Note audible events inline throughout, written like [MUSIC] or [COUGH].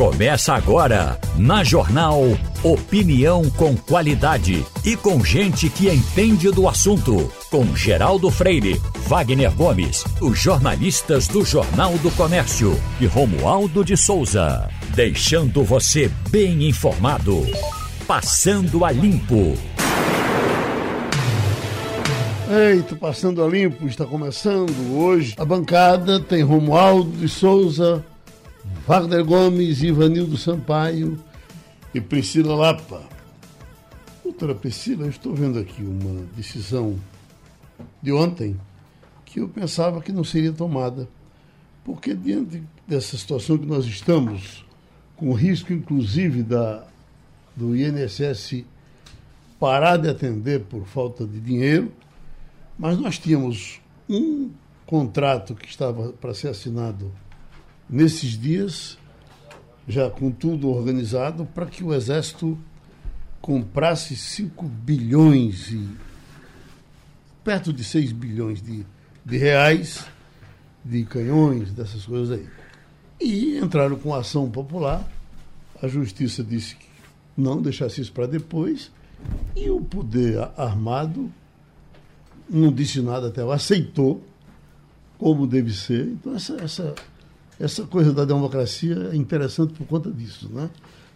Começa agora, na Jornal Opinião com qualidade e com gente que entende do assunto. Com Geraldo Freire, Wagner Gomes, os jornalistas do Jornal do Comércio e Romualdo de Souza. Deixando você bem informado. Passando a Limpo. Eita, passando a limpo, está começando hoje. A bancada tem Romualdo de Souza, Wagner Gomes, Ivanildo Sampaio e Priscila Lapa. Doutora Priscila, eu estou vendo aqui uma decisão de ontem que eu pensava que não seria tomada. Porque diante dessa situação que nós estamos, com risco inclusive da, do INSS parar de atender por falta de dinheiro, mas nós tínhamos um contrato que estava para ser assinado nesses dias, já com tudo organizado, para que o Exército comprasse 5 bilhões e perto de 6 bilhões de, de reais de canhões, dessas coisas aí. E entraram com ação popular. A justiça disse que não deixasse isso para depois. E o poder armado não disse nada até aceitou como deve ser. Então, essa, essa, essa coisa da democracia é interessante por conta disso, né?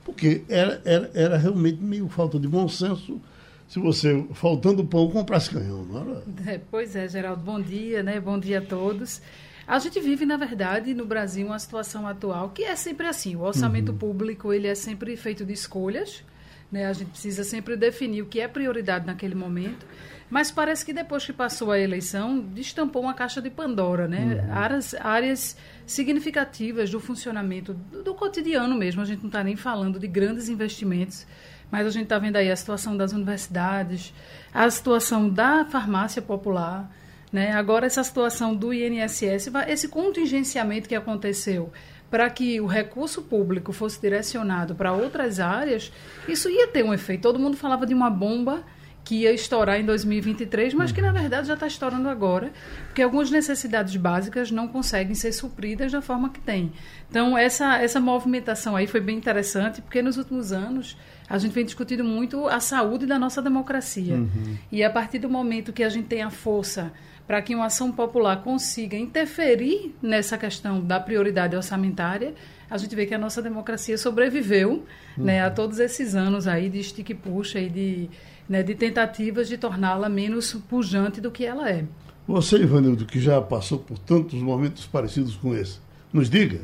Porque era, era, era realmente meio falta de bom senso se você, faltando pão, comprasse canhão, não era? É, pois é, Geraldo, bom dia, né? Bom dia a todos. A gente vive, na verdade, no Brasil, uma situação atual que é sempre assim. O orçamento uhum. público ele é sempre feito de escolhas. Né? A gente precisa sempre definir o que é prioridade naquele momento. Mas parece que depois que passou a eleição, destampou uma caixa de Pandora, né? Uhum. Áreas, áreas significativas do funcionamento do, do cotidiano mesmo. A gente não está nem falando de grandes investimentos, mas a gente está vendo aí a situação das universidades, a situação da farmácia popular, né? Agora essa situação do INSS, esse contingenciamento que aconteceu para que o recurso público fosse direcionado para outras áreas, isso ia ter um efeito. Todo mundo falava de uma bomba que ia estourar em 2023, mas que na verdade já está estourando agora, porque algumas necessidades básicas não conseguem ser supridas da forma que tem. Então, essa, essa movimentação aí foi bem interessante, porque nos últimos anos a gente vem discutindo muito a saúde da nossa democracia. Uhum. E a partir do momento que a gente tem a força para que uma ação popular consiga interferir nessa questão da prioridade orçamentária, a gente vê que a nossa democracia sobreviveu uhum. né, a todos esses anos aí de estique-puxa e de né, de tentativas de torná-la menos pujante do que ela é. Você, Ivanildo, que já passou por tantos momentos parecidos com esse, nos diga.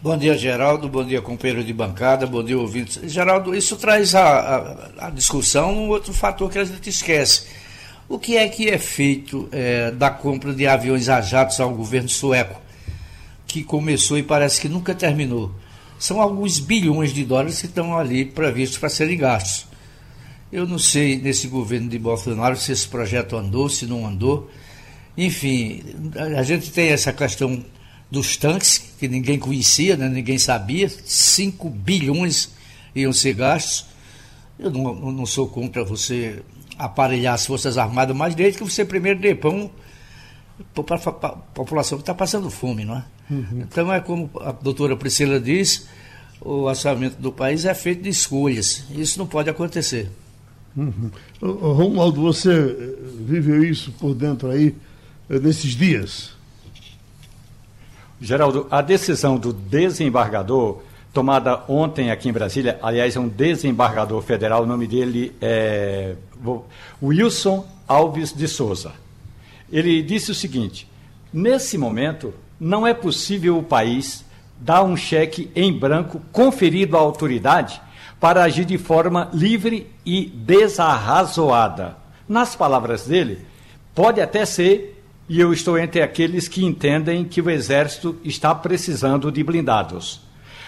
Bom dia, Geraldo. Bom dia, companheiro de bancada. Bom dia, ouvintes. Geraldo, isso traz a, a, a, discussão um outro fator que a gente esquece. O que é que é feito é, da compra de aviões a jatos ao governo sueco, que começou e parece que nunca terminou? São alguns bilhões de dólares que estão ali previstos para serem gastos. Eu não sei nesse governo de Bolsonaro se esse projeto andou, se não andou. Enfim, a gente tem essa questão dos tanques, que ninguém conhecia, né? ninguém sabia. 5 bilhões iam ser gastos. Eu não, não sou contra você aparelhar as Forças Armadas, mas desde que você primeiro dê pão para a população que está passando fome, não é? Uhum. Então é como a doutora Priscila diz, o orçamento do país é feito de escolhas. Isso não pode acontecer. Uhum. Romualdo, você eh, viveu isso por dentro aí eh, nesses dias? Geraldo, a decisão do desembargador, tomada ontem aqui em Brasília, aliás, é um desembargador federal, o nome dele é Wilson Alves de Souza. Ele disse o seguinte: nesse momento, não é possível o país dar um cheque em branco conferido à autoridade para agir de forma livre e desarrazoada. Nas palavras dele, pode até ser, e eu estou entre aqueles que entendem que o Exército está precisando de blindados.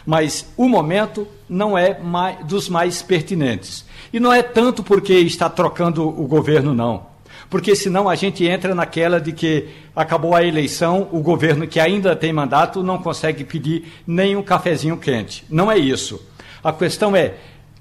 Mas o momento não é mais, dos mais pertinentes. E não é tanto porque está trocando o governo, não. Porque senão a gente entra naquela de que acabou a eleição, o governo que ainda tem mandato não consegue pedir nem um cafezinho quente. Não é isso. A questão é,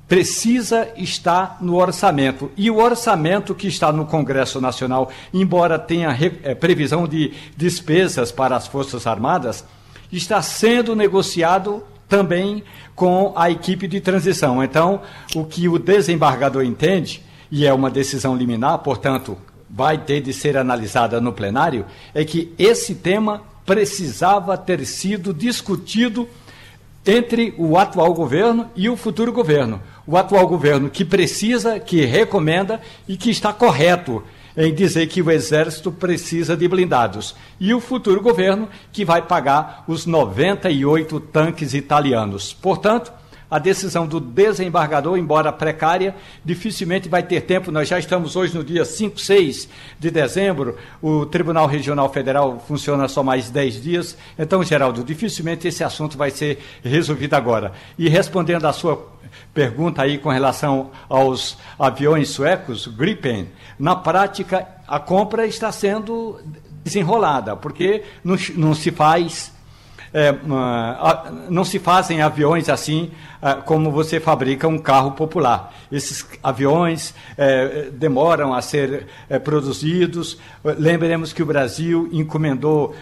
precisa estar no orçamento. E o orçamento que está no Congresso Nacional, embora tenha é, previsão de despesas para as Forças Armadas, está sendo negociado também com a equipe de transição. Então, o que o desembargador entende, e é uma decisão liminar, portanto, vai ter de ser analisada no plenário, é que esse tema precisava ter sido discutido entre o atual governo e o futuro governo. O atual governo que precisa, que recomenda e que está correto em dizer que o Exército precisa de blindados. E o futuro governo que vai pagar os 98 tanques italianos. Portanto, a decisão do desembargador, embora precária, dificilmente vai ter tempo. Nós já estamos hoje no dia 5, 6 de dezembro. O Tribunal Regional Federal funciona só mais 10 dias. Então, Geraldo, dificilmente esse assunto vai ser resolvido agora. E respondendo à sua pergunta aí com relação aos aviões suecos, Gripen, na prática a compra está sendo desenrolada, porque não, não se faz é, não se fazem aviões assim é, como você fabrica um carro popular. Esses aviões é, demoram a ser é, produzidos. Lembremos que o Brasil encomendou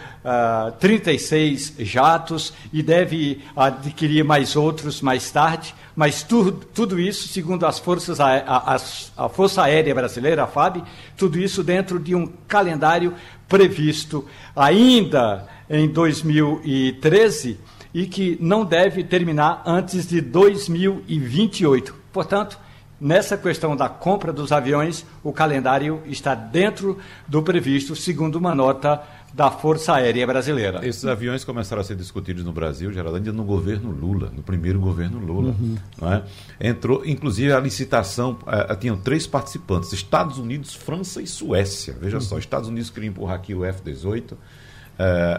36 jatos e deve adquirir mais outros mais tarde. Mas tudo, tudo isso, segundo as forças, a, a, a Força Aérea Brasileira, a FAB, tudo isso dentro de um calendário previsto ainda em 2013 e que não deve terminar antes de 2028. Portanto, nessa questão da compra dos aviões, o calendário está dentro do previsto, segundo uma nota da Força Aérea Brasileira. Esses aviões começaram a ser discutidos no Brasil, Geraldo, no governo Lula, no primeiro governo Lula. Uhum. Não é? Entrou, inclusive, a licitação, uh, tinham três participantes: Estados Unidos, França e Suécia. Veja uhum. só, Estados Unidos queria empurrar aqui o F-18. Uh,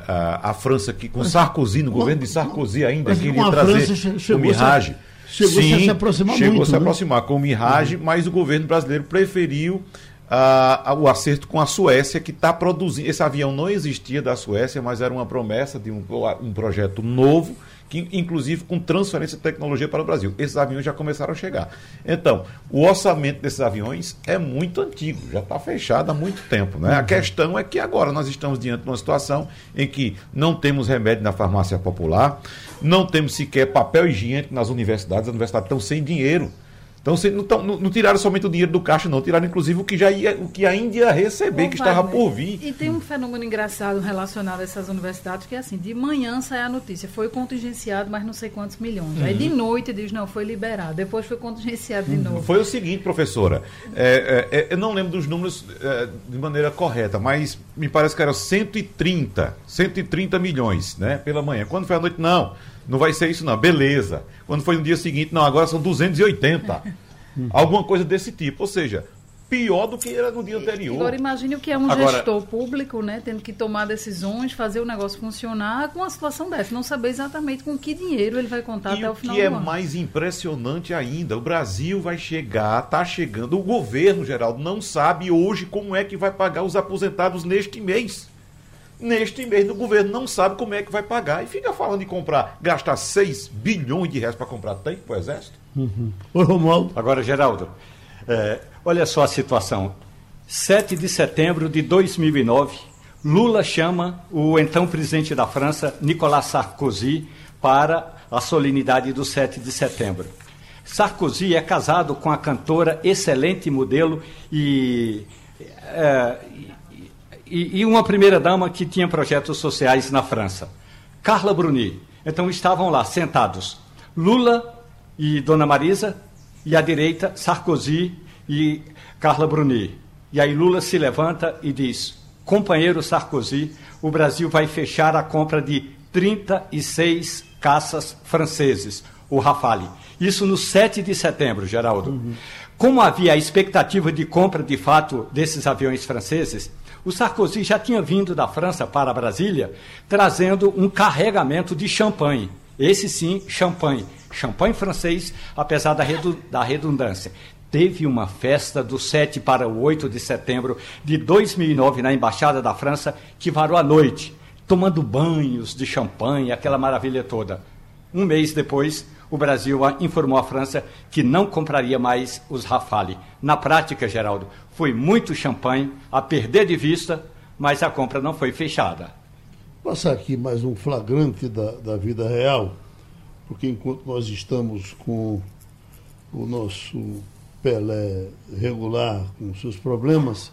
a, a, França, que com Sarkozy, no governo de Sarkozy ainda, queria trazer o Mirage. Chegou Sim, a se aproximar chegou muito. a se né? aproximar com o Mirage, uhum. mas o governo brasileiro preferiu uh, o acerto com a Suécia, que está produzindo. Esse avião não existia da Suécia, mas era uma promessa de um, um projeto novo que, inclusive com transferência de tecnologia para o Brasil. Esses aviões já começaram a chegar. Então, o orçamento desses aviões é muito antigo, já está fechado há muito tempo. Né? A uhum. questão é que agora nós estamos diante de uma situação em que não temos remédio na farmácia popular, não temos sequer papel higiênico nas universidades, as universidades estão sem dinheiro. Então não, não, não, tiraram somente o dinheiro do caixa, não, tiraram inclusive o que, já ia, o que ainda ia receber, que estava por vir. E tem um fenômeno engraçado relacionado a essas universidades, que é assim, de manhã sai a notícia, foi contingenciado, mas não sei quantos milhões. Uhum. Aí de noite diz, não, foi liberado, depois foi contingenciado de uhum. novo. Foi o seguinte, professora, é, é, é, eu não lembro dos números é, de maneira correta, mas me parece que era 130, 130 milhões, né, pela manhã. Quando foi a noite, não. Não vai ser isso, não. Beleza. Quando foi no dia seguinte, não, agora são 280. Alguma coisa desse tipo. Ou seja, pior do que era no dia anterior. Agora imagine o que é um Agora, gestor público, né, tendo que tomar decisões, fazer o negócio funcionar com uma situação dessa, não saber exatamente com que dinheiro ele vai contar até o final do é ano. O que é mais impressionante ainda, o Brasil vai chegar, está chegando, o governo, Geraldo, não sabe hoje como é que vai pagar os aposentados neste mês neste mês o governo não sabe como é que vai pagar e fica falando de comprar, gastar 6 bilhões de reais para comprar tanque para o Exército. Uhum. Oi, Romualdo. Agora, Geraldo, é, olha só a situação. 7 de setembro de 2009, Lula chama o então presidente da França, Nicolas Sarkozy, para a solenidade do 7 de setembro. Sarkozy é casado com a cantora, excelente modelo e é, e, e uma primeira-dama que tinha projetos sociais na França, Carla Bruni. Então estavam lá sentados Lula e Dona Marisa, e à direita Sarkozy e Carla Bruni. E aí Lula se levanta e diz: companheiro Sarkozy, o Brasil vai fechar a compra de 36 caças franceses, o Rafale. Isso no 7 de setembro, Geraldo. Uhum. Como havia a expectativa de compra de fato desses aviões franceses, o Sarkozy já tinha vindo da França para Brasília trazendo um carregamento de champanhe. Esse sim, champanhe. Champanhe francês, apesar da redundância. Teve uma festa do 7 para o 8 de setembro de 2009 na Embaixada da França que varou a noite, tomando banhos de champanhe, aquela maravilha toda. Um mês depois, o Brasil informou à França que não compraria mais os Rafale. Na prática, Geraldo, foi muito champanhe, a perder de vista, mas a compra não foi fechada. passar aqui mais um flagrante da, da vida real, porque enquanto nós estamos com o nosso Pelé regular, com seus problemas,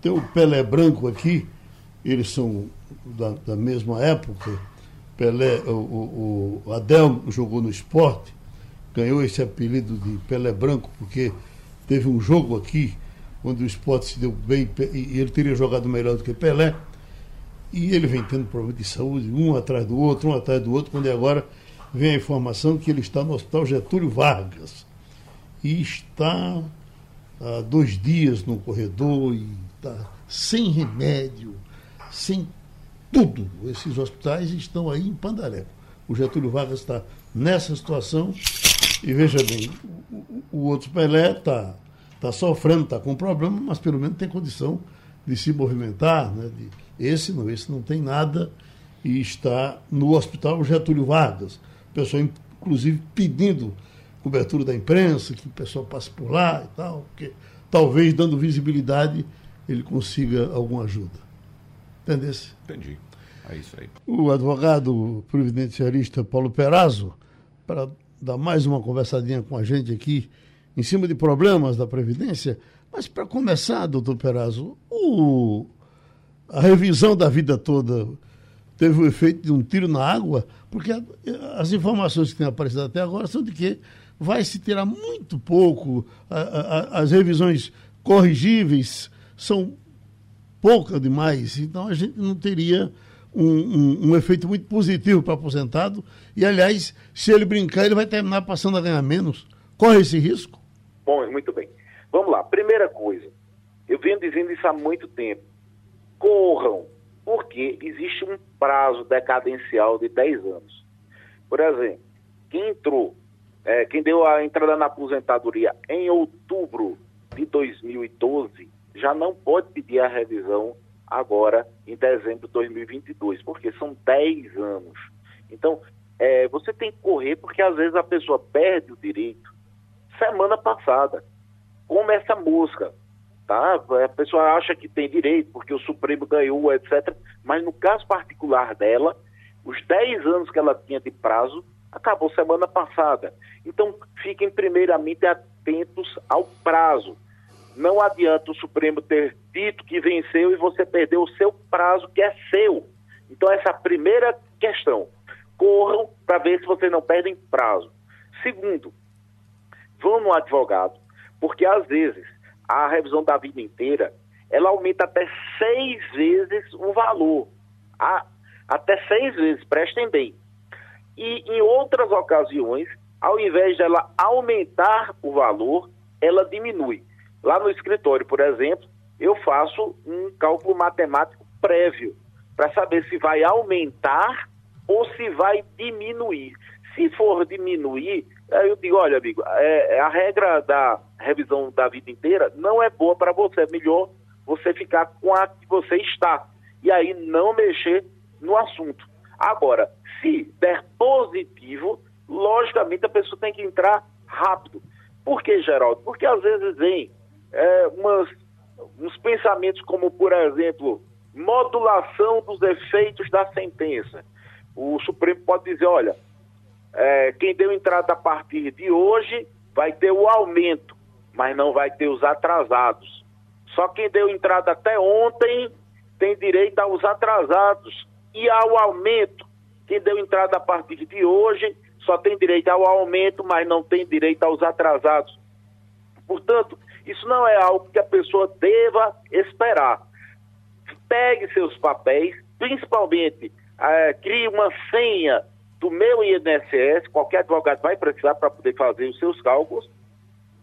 tem o Pelé branco aqui, eles são da, da mesma época. Pelé, o, o, o Adel jogou no esporte, ganhou esse apelido de Pelé branco, porque teve um jogo aqui onde o esporte se deu bem e ele teria jogado melhor do que Pelé. E ele vem tendo problema de saúde, um atrás do outro, um atrás do outro, quando é agora vem a informação que ele está no Hospital Getúlio Vargas. E está há dois dias no corredor e está sem remédio, sem tudo. Esses hospitais estão aí em Pandareco. O Getúlio Vargas está nessa situação e veja bem, o, o outro Pelé está tá sofrendo, está com problema, mas pelo menos tem condição de se movimentar, né, de, esse não, esse não tem nada e está no hospital Getúlio Vargas. O pessoal, inclusive, pedindo cobertura da imprensa, que o pessoal passe por lá e tal, porque talvez dando visibilidade ele consiga alguma ajuda. Entendesse? Entendi. É isso aí. O advogado previdenciarista Paulo Perazzo, para dar mais uma conversadinha com a gente aqui, em cima de problemas da Previdência, mas para começar, doutor Perazzo, o a revisão da vida toda teve o efeito de um tiro na água, porque as informações que têm aparecido até agora são de que vai se tirar muito pouco, a, a, as revisões corrigíveis são poucas demais, então a gente não teria um, um, um efeito muito positivo para o aposentado, e aliás, se ele brincar, ele vai terminar passando a ganhar menos. Corre esse risco? Bom, muito bem. Vamos lá. Primeira coisa, eu venho dizendo isso há muito tempo corram, porque existe um prazo decadencial de 10 anos. Por exemplo, quem entrou, é, quem deu a entrada na aposentadoria em outubro de 2012, já não pode pedir a revisão agora em dezembro de 2022, porque são 10 anos. Então, é, você tem que correr porque às vezes a pessoa perde o direito semana passada. Como essa mosca, tá? A pessoa acha que tem direito porque o Supremo ganhou, etc. Mas no caso particular dela, os 10 anos que ela tinha de prazo acabou semana passada. Então, fiquem primeiramente atentos ao prazo. Não adianta o Supremo ter dito que venceu e você perdeu o seu prazo, que é seu. Então, essa é primeira questão. Corram para ver se vocês não perdem prazo. Segundo, vão no advogado, porque às vezes a revisão da vida inteira, ela aumenta até seis vezes o valor. A, até seis vezes, prestem bem. E em outras ocasiões, ao invés dela aumentar o valor, ela diminui. Lá no escritório, por exemplo, eu faço um cálculo matemático prévio para saber se vai aumentar ou se vai diminuir. Se for diminuir, Aí eu digo, olha, amigo, é, é, a regra da revisão da vida inteira não é boa para você. É melhor você ficar com a que você está. E aí não mexer no assunto. Agora, se der positivo, logicamente a pessoa tem que entrar rápido. Por que, Geraldo? Porque às vezes vem é, umas, uns pensamentos como, por exemplo, modulação dos efeitos da sentença. O Supremo pode dizer, olha, é, quem deu entrada a partir de hoje vai ter o aumento, mas não vai ter os atrasados. Só quem deu entrada até ontem tem direito aos atrasados e ao aumento. Quem deu entrada a partir de hoje só tem direito ao aumento, mas não tem direito aos atrasados. Portanto, isso não é algo que a pessoa deva esperar. Pegue seus papéis, principalmente é, crie uma senha do meu INSS, qualquer advogado vai precisar para poder fazer os seus cálculos.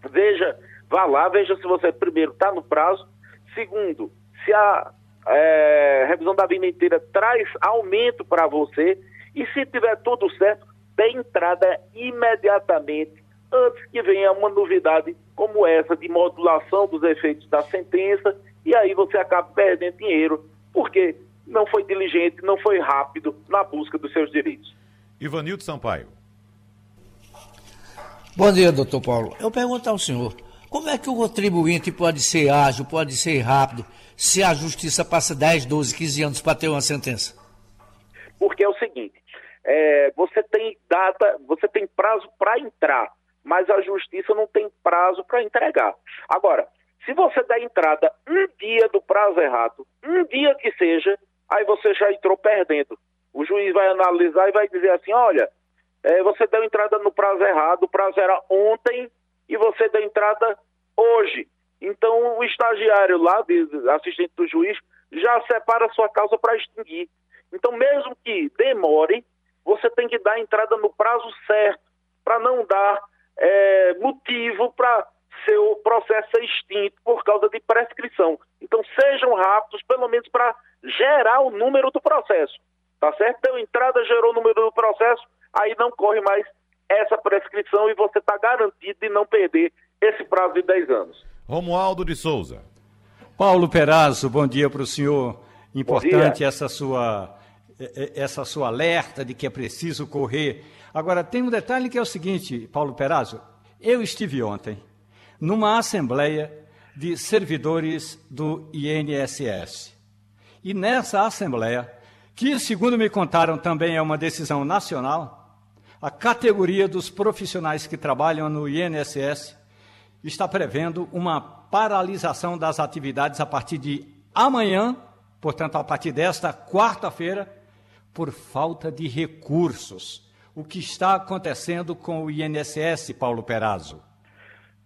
Veja, vá lá, veja se você, primeiro, está no prazo. Segundo, se a é, revisão da vida inteira traz aumento para você. E se tiver tudo certo, dê entrada imediatamente antes que venha uma novidade como essa de modulação dos efeitos da sentença e aí você acaba perdendo dinheiro porque não foi diligente, não foi rápido na busca dos seus direitos. Ivanildo Sampaio. Bom dia, doutor Paulo. Eu pergunto ao senhor, como é que o contribuinte pode ser ágil, pode ser rápido, se a justiça passa 10, 12, 15 anos para ter uma sentença? Porque é o seguinte, é, você tem data, você tem prazo para entrar, mas a justiça não tem prazo para entregar. Agora, se você der entrada um dia do prazo errado, um dia que seja, aí você já entrou perdendo. O juiz vai analisar e vai dizer assim: olha, é, você deu entrada no prazo errado, o prazo era ontem e você deu entrada hoje. Então o estagiário lá, assistente do juiz, já separa a sua causa para extinguir. Então, mesmo que demore, você tem que dar entrada no prazo certo, para não dar é, motivo para seu processo ser extinto por causa de prescrição. Então, sejam rápidos, pelo menos para gerar o número do processo. Tá certo? Deu entrada, gerou o número do processo, aí não corre mais essa prescrição e você está garantido de não perder esse prazo de 10 anos. Romualdo de Souza. Paulo Perazzo, bom dia para o senhor. Importante essa sua, essa sua alerta de que é preciso correr. Agora, tem um detalhe que é o seguinte, Paulo Perazzo. Eu estive ontem numa assembleia de servidores do INSS. E nessa assembleia, que segundo me contaram também é uma decisão nacional, a categoria dos profissionais que trabalham no INSS está prevendo uma paralisação das atividades a partir de amanhã, portanto, a partir desta quarta-feira, por falta de recursos. O que está acontecendo com o INSS, Paulo Perazzo?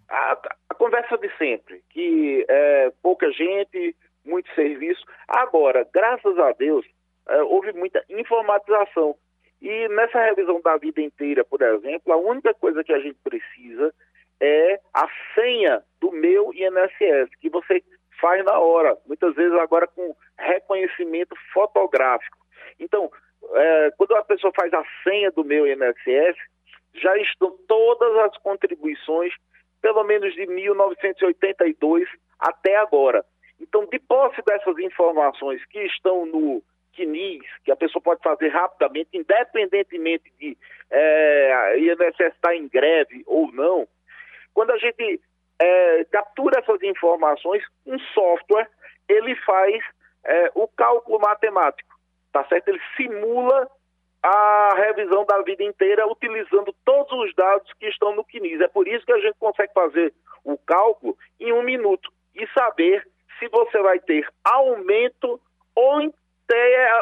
A, a conversa de sempre, que é, pouca gente, muito serviço. Agora, graças a Deus, houve muita informatização. E nessa revisão da vida inteira, por exemplo, a única coisa que a gente precisa é a senha do meu INSS, que você faz na hora, muitas vezes agora com reconhecimento fotográfico. Então, é, quando a pessoa faz a senha do meu INSS, já estão todas as contribuições, pelo menos de 1982 até agora. Então, de posse dessas informações que estão no CNIS, que a pessoa pode fazer rapidamente, independentemente de é, INSS estar em greve ou não, quando a gente é, captura essas informações, um software ele faz é, o cálculo matemático, tá certo? Ele simula a revisão da vida inteira utilizando todos os dados que estão no CNIS. É por isso que a gente consegue fazer o cálculo em um minuto e saber se você vai ter aumento ou,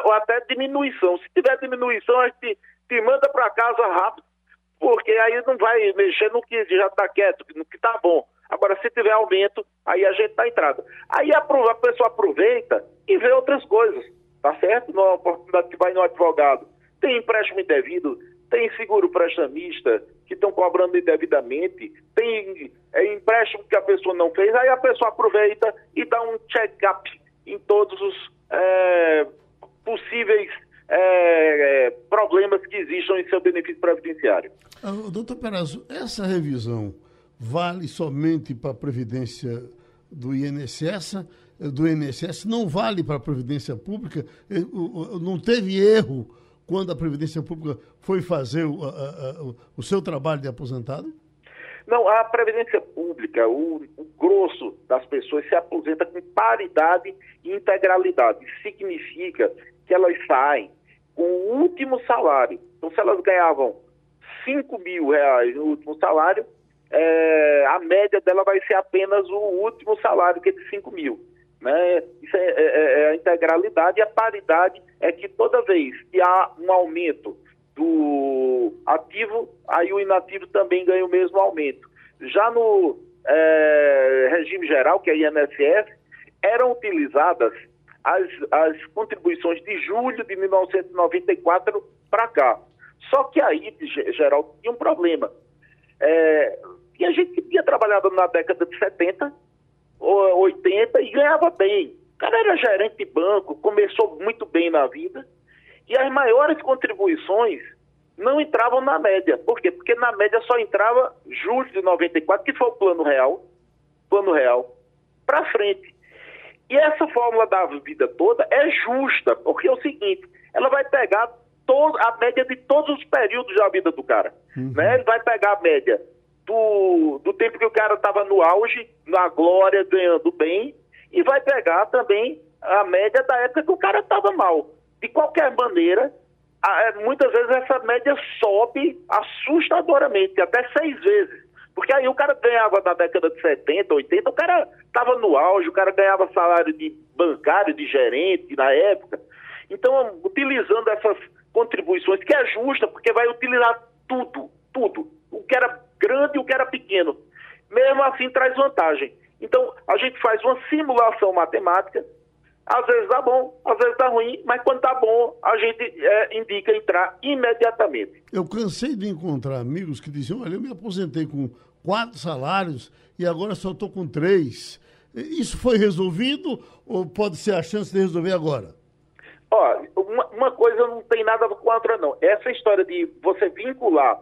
ou até diminuição. Se tiver diminuição, a gente te manda para casa rápido porque aí não vai mexer no que já está quieto, no que está bom. Agora, se tiver aumento, aí a gente está entrada. Aí a, a, pessoa aproveita e vê outras coisas, tá certo? Na oportunidade que vai no advogado. Tem empréstimo indevido, tem seguro prestamista que estão cobrando indevidamente, tem é, empréstimo que a pessoa não fez, aí a pessoa aproveita e dá um check-up em todos os é, possíveis é, é, problemas que existam em seu benefício previdenciário. Ah, doutor Perazzo, essa revisão vale somente para a Previdência do INSS? Do INSS não vale para a Previdência Pública? Não teve erro quando a Previdência Pública foi fazer o, a, a, o seu trabalho de aposentado? Não, a Previdência Pública, o, o, grosso das pessoas se aposenta com paridade e integralidade. Significa que elas saem com o último salário. Então, se elas ganhavam 5 mil reais no último salário, é, a média dela vai ser apenas o último salário, que é de 5 mil. Né? Isso é, é, é, a integralidade e a paridade é que toda vez que há um aumento do ativo, aí o inativo também ganha o mesmo aumento. Já no é, regime geral, que é INSS, eram utilizadas as, as contribuições de julho de 1994 para cá. Só que aí, geral, tinha um problema. É, a gente tinha trabalhado na década de 70, 80 e ganhava bem. O cara era gerente de banco, começou muito bem na vida, e as maiores contribuições não entravam na média. Por quê? Porque na média só entrava julho de 94, que foi o plano real, plano real, para frente. E essa fórmula da vida toda é justa, porque é o seguinte, ela vai pegar todo, a média de todos os períodos da vida do cara. Uhum. Né? Ele vai pegar a média do, do tempo que o cara estava no auge, na glória, ganhando bem, e vai pegar também a média da época que o cara estava mal. De qualquer maneira, é, muitas vezes essa média sobe assustadoramente, até seis vezes. Porque aí o cara ganhava na década de 70, 80, o cara estava no auge, o cara ganhava salário de bancário, de gerente na época. Então, utilizando essas contribuições, que é justa, porque vai utilizar tudo, tudo. O que era grande e o que era pequeno. Mesmo assim, traz vantagem. Então, a gente faz uma simulação matemática às vezes dá bom, às vezes dá ruim, mas quando tá bom, a gente é, indica entrar imediatamente. Eu cansei de encontrar amigos que diziam: olha, eu me aposentei com quatro salários e agora só estou com três. Isso foi resolvido ou pode ser a chance de resolver agora? Ó, uma, uma coisa não tem nada com a outra, não. Essa história de você vincular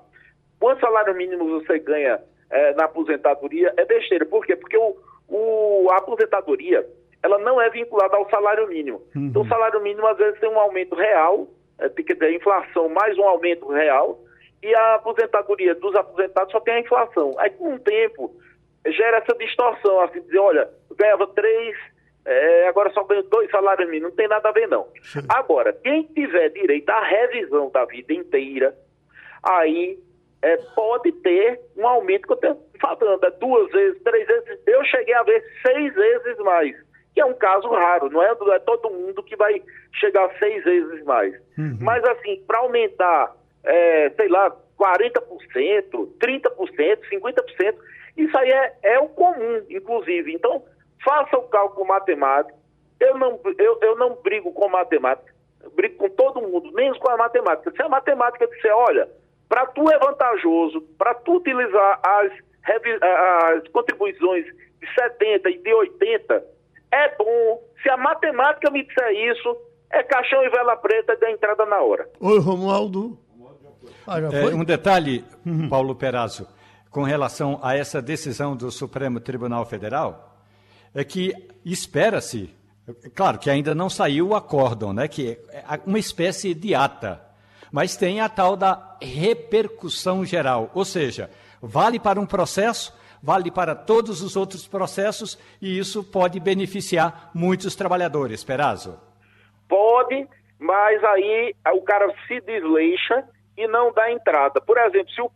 quanto salário mínimo você ganha é, na aposentadoria é besteira. Por quê? Porque o, o, a aposentadoria ela não é vinculada ao salário mínimo. Uhum. Então, o salário mínimo, às vezes, tem um aumento real, é, quer dizer, a inflação mais um aumento real, e a aposentadoria dos aposentados só tem a inflação. Aí, com o tempo, gera essa distorção, assim, dizer, olha, eu ganhava três, é, agora só ganho dois salários mínimos, não tem nada a ver, não. Sim. Agora, quem tiver direito à revisão da vida inteira, aí é, pode ter um aumento que eu estou falando, é duas vezes, três vezes, eu cheguei a ver seis vezes mais que é um caso raro, não é, não é todo mundo que vai chegar seis vezes mais. Uhum. Mas, assim, para aumentar, é, sei lá, 40%, 30%, 50%, isso aí é, é o comum, inclusive. Então, faça o cálculo matemático. Eu não, eu, eu não brigo com matemática, eu brigo com todo mundo, menos com a matemática. Se a matemática disser, olha, para tu é vantajoso, para tu utilizar as, as contribuições de 70 e de 80, é bom. Se a matemática me disser isso, é caixão e vela preta da entrada na hora. Oi, Romualdo. Ah, é, um detalhe, uhum. Paulo Perazzo, com relação a essa decisão do Supremo Tribunal Federal, é que espera-se, claro que ainda não saiu o acórdão, né, que é uma espécie de ata, mas tem a tal da repercussão geral, ou seja, vale para um processo, vale para todos os outros processos e isso pode beneficiar muitos trabalhadores. Perazzo? Pode, mas aí o cara se desleixa e não dá entrada. Por exemplo, se o,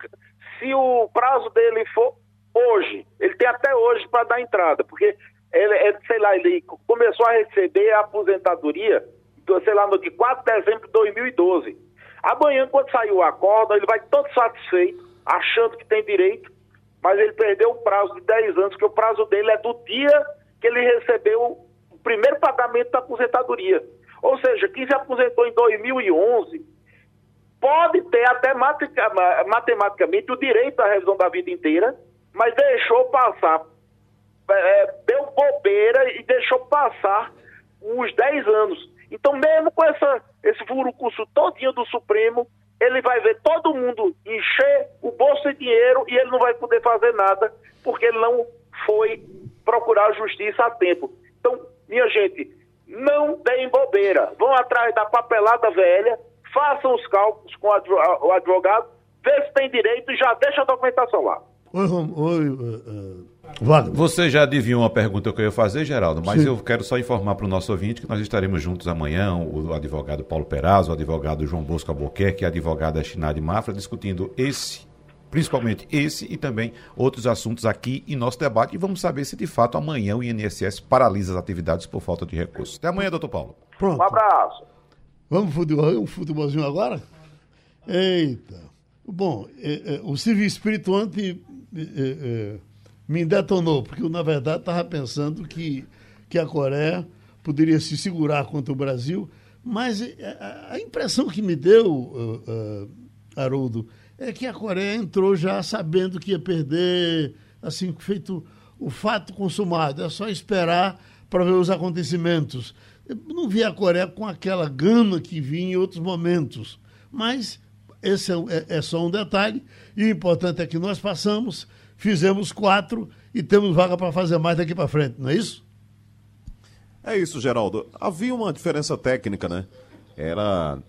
se o prazo dele for hoje, ele tem até hoje para dar entrada, porque ele, ele, sei lá, ele começou a receber a aposentadoria, sei lá, no dia 4 de dezembro de 2012. Amanhã, quando sair o acordo, ele vai todo satisfeito, achando que tem direito, mas ele perdeu o prazo de 10 anos, que o prazo dele é do dia que ele recebeu o primeiro pagamento da aposentadoria. Ou seja, quem se aposentou em 2011 pode ter até matematicamente o direito à revisão da vida inteira, mas deixou passar, é, deu bobeira e deixou passar os 10 anos. Então, mesmo com essa, esse furucuço todinho do Supremo, ele vai ver todo mundo encher o bolso de dinheiro e ele não vai poder fazer nada porque ele não foi procurar justiça a tempo. Então, minha gente, não deem bobeira. Vão atrás da papelada velha, façam os cálculos com o advogado, vê se tem direito e já deixa a documentação lá. Oi, oi, uh, uh você já adivinhou uma pergunta que eu ia fazer, Geraldo, mas Sim. eu quero só informar para o nosso ouvinte que nós estaremos juntos amanhã, o advogado Paulo Perazzo, o advogado João Bosco Albuquerque e a advogada Chinade Mafra, discutindo esse, principalmente esse e também outros assuntos aqui em nosso debate e vamos saber se de fato amanhã o INSS paralisa as atividades por falta de recursos. Até amanhã, doutor Paulo. Pronto. Um abraço. Vamos futebol, um futebolzinho agora? Eita. Bom, é, é, o serviço espirituante... É, é me detonou, porque eu, na verdade, estava pensando que, que a Coreia poderia se segurar contra o Brasil, mas é, a, impressão que me deu, uh, uh, Haroldo, é que a Coreia entrou já sabendo que ia perder, assim, feito o fato consumado. É só esperar para ver os acontecimentos. Eu não vi a Coreia com aquela gana que vinha em outros momentos. Mas esse é, é, é só um detalhe. E o importante é que nós passamos fizemos quatro e temos vaga para fazer mais daqui para frente, não é isso? É isso, Geraldo. Havia uma diferença técnica, né? Era